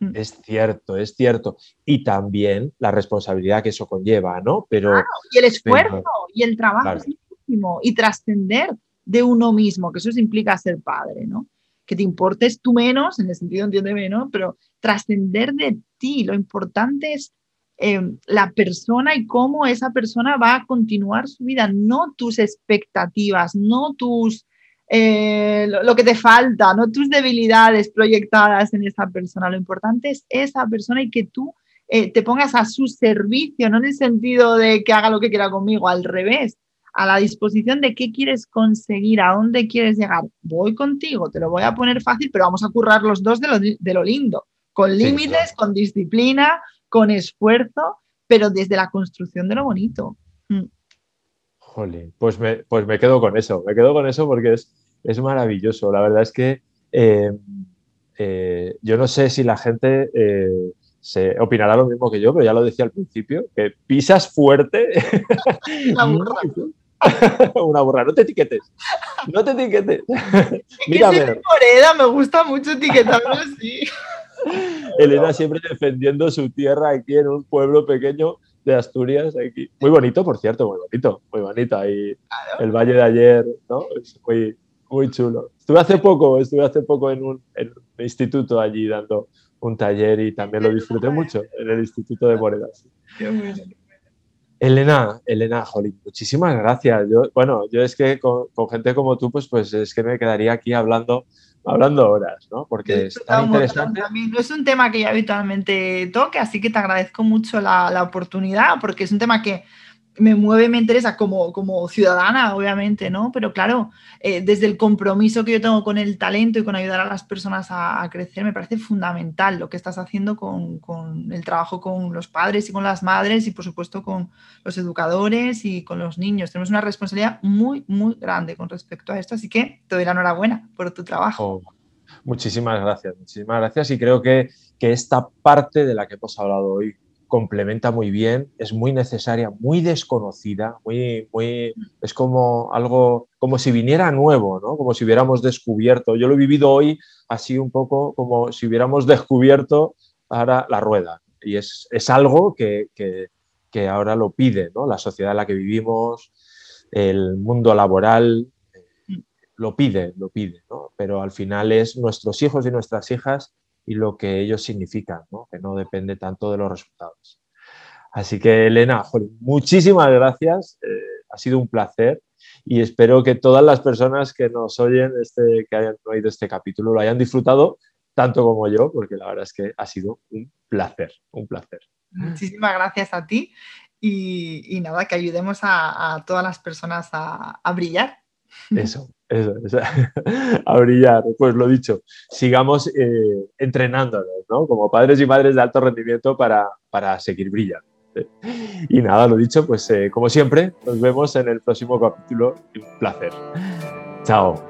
S2: Mm. Es cierto, es cierto. Y también la responsabilidad que eso conlleva, ¿no? Pero,
S3: y el esfuerzo y el trabajo es muchísimo. Y trascender de uno mismo, que eso implica ser padre, ¿no? Que te importes tú menos, en el sentido entiéndeme, ¿no? Pero trascender de ti, lo importante es em, la persona y cómo esa persona va a continuar su vida, no tus expectativas, no tus, eh, lo, que te falta, no tus debilidades proyectadas en esa persona. Lo importante es esa persona y que tú eh, te pongas a su servicio, no en el sentido de que haga lo que quiera conmigo, al revés, a la disposición de qué quieres conseguir, a dónde quieres llegar. Voy contigo, te lo voy a poner fácil, pero vamos a currar los dos de lo, lindo, con límites, con disciplina, con esfuerzo, pero desde la construcción de lo bonito. Mm.
S2: Jolín, pues me, pues me quedo con eso, me quedo con eso porque es, es maravilloso. La verdad es que eh, eh, yo no sé si la gente eh, se opinará lo mismo que yo, pero ya lo decía al principio, que pisas fuerte.
S3: Una burra.
S2: No te etiquetes. No te etiquetes.
S3: Mírame. Moreda, me gusta mucho etiquetarme así.
S2: Elena siempre defendiendo su tierra aquí en un pueblo pequeño de Asturias. Aquí. Muy bonito, por cierto, muy bonito, muy bonito. Ahí el valle de ayer, ¿no? Es muy, muy chulo. Estuve hace poco, estuve hace poco en un, en un instituto allí dando un taller y también lo disfruté mucho en el Instituto de Moredas. Elena, Elena, Jolín, muchísimas gracias. Yo, bueno, yo es que con, gente como tú, pues, pues es que me quedaría aquí hablando, hablando horas, ¿no? Porque es tan interesante.
S3: No es un tema que yo habitualmente toque, así que te agradezco mucho la, la oportunidad, porque es un tema que me mueve, me interesa como, como ciudadana, obviamente, ¿no? Pero claro, eh, desde el compromiso que yo tengo con el talento y con ayudar a las personas a, crecer, me parece fundamental lo que estás haciendo con, con, el trabajo con los padres y con las madres y por supuesto con los educadores y con los niños. Tenemos una responsabilidad muy, muy grande con respecto a esto, así que te doy la enhorabuena por tu trabajo.
S2: Oh, muchísimas gracias, muchísimas gracias y creo que, que esta parte de la que hemos hablado hoy complementa muy bien, es muy necesaria, muy desconocida, muy, muy, es como algo, como si viniera nuevo, ¿no? como si hubiéramos descubierto. Yo lo he vivido hoy así un poco como si hubiéramos descubierto ahora la rueda. Y es, es algo que, que, que, ahora lo pide ¿no? la sociedad en la que vivimos, el mundo laboral, lo pide, lo pide, ¿no? pero al final es nuestros hijos y nuestras hijas y lo que ellos significan, ¿no? que no depende tanto de los resultados. Así que, Elena, muchísimas gracias, eh, ha sido un placer y espero que todas las personas que nos oyen, este, que hayan oído este capítulo, lo hayan disfrutado tanto como yo, porque la verdad es que ha sido un placer, un placer.
S3: Muchísimas gracias a ti y, nada, que ayudemos a, todas las personas a brillar.
S2: Eso, a brillar. Pues lo dicho, sigamos eh, entrenándonos, ¿no? Como padres y madres de alto rendimiento para, para seguir brillando. Y nada, lo dicho, pues eh, como siempre, nos vemos en el próximo capítulo. Un placer. Chao.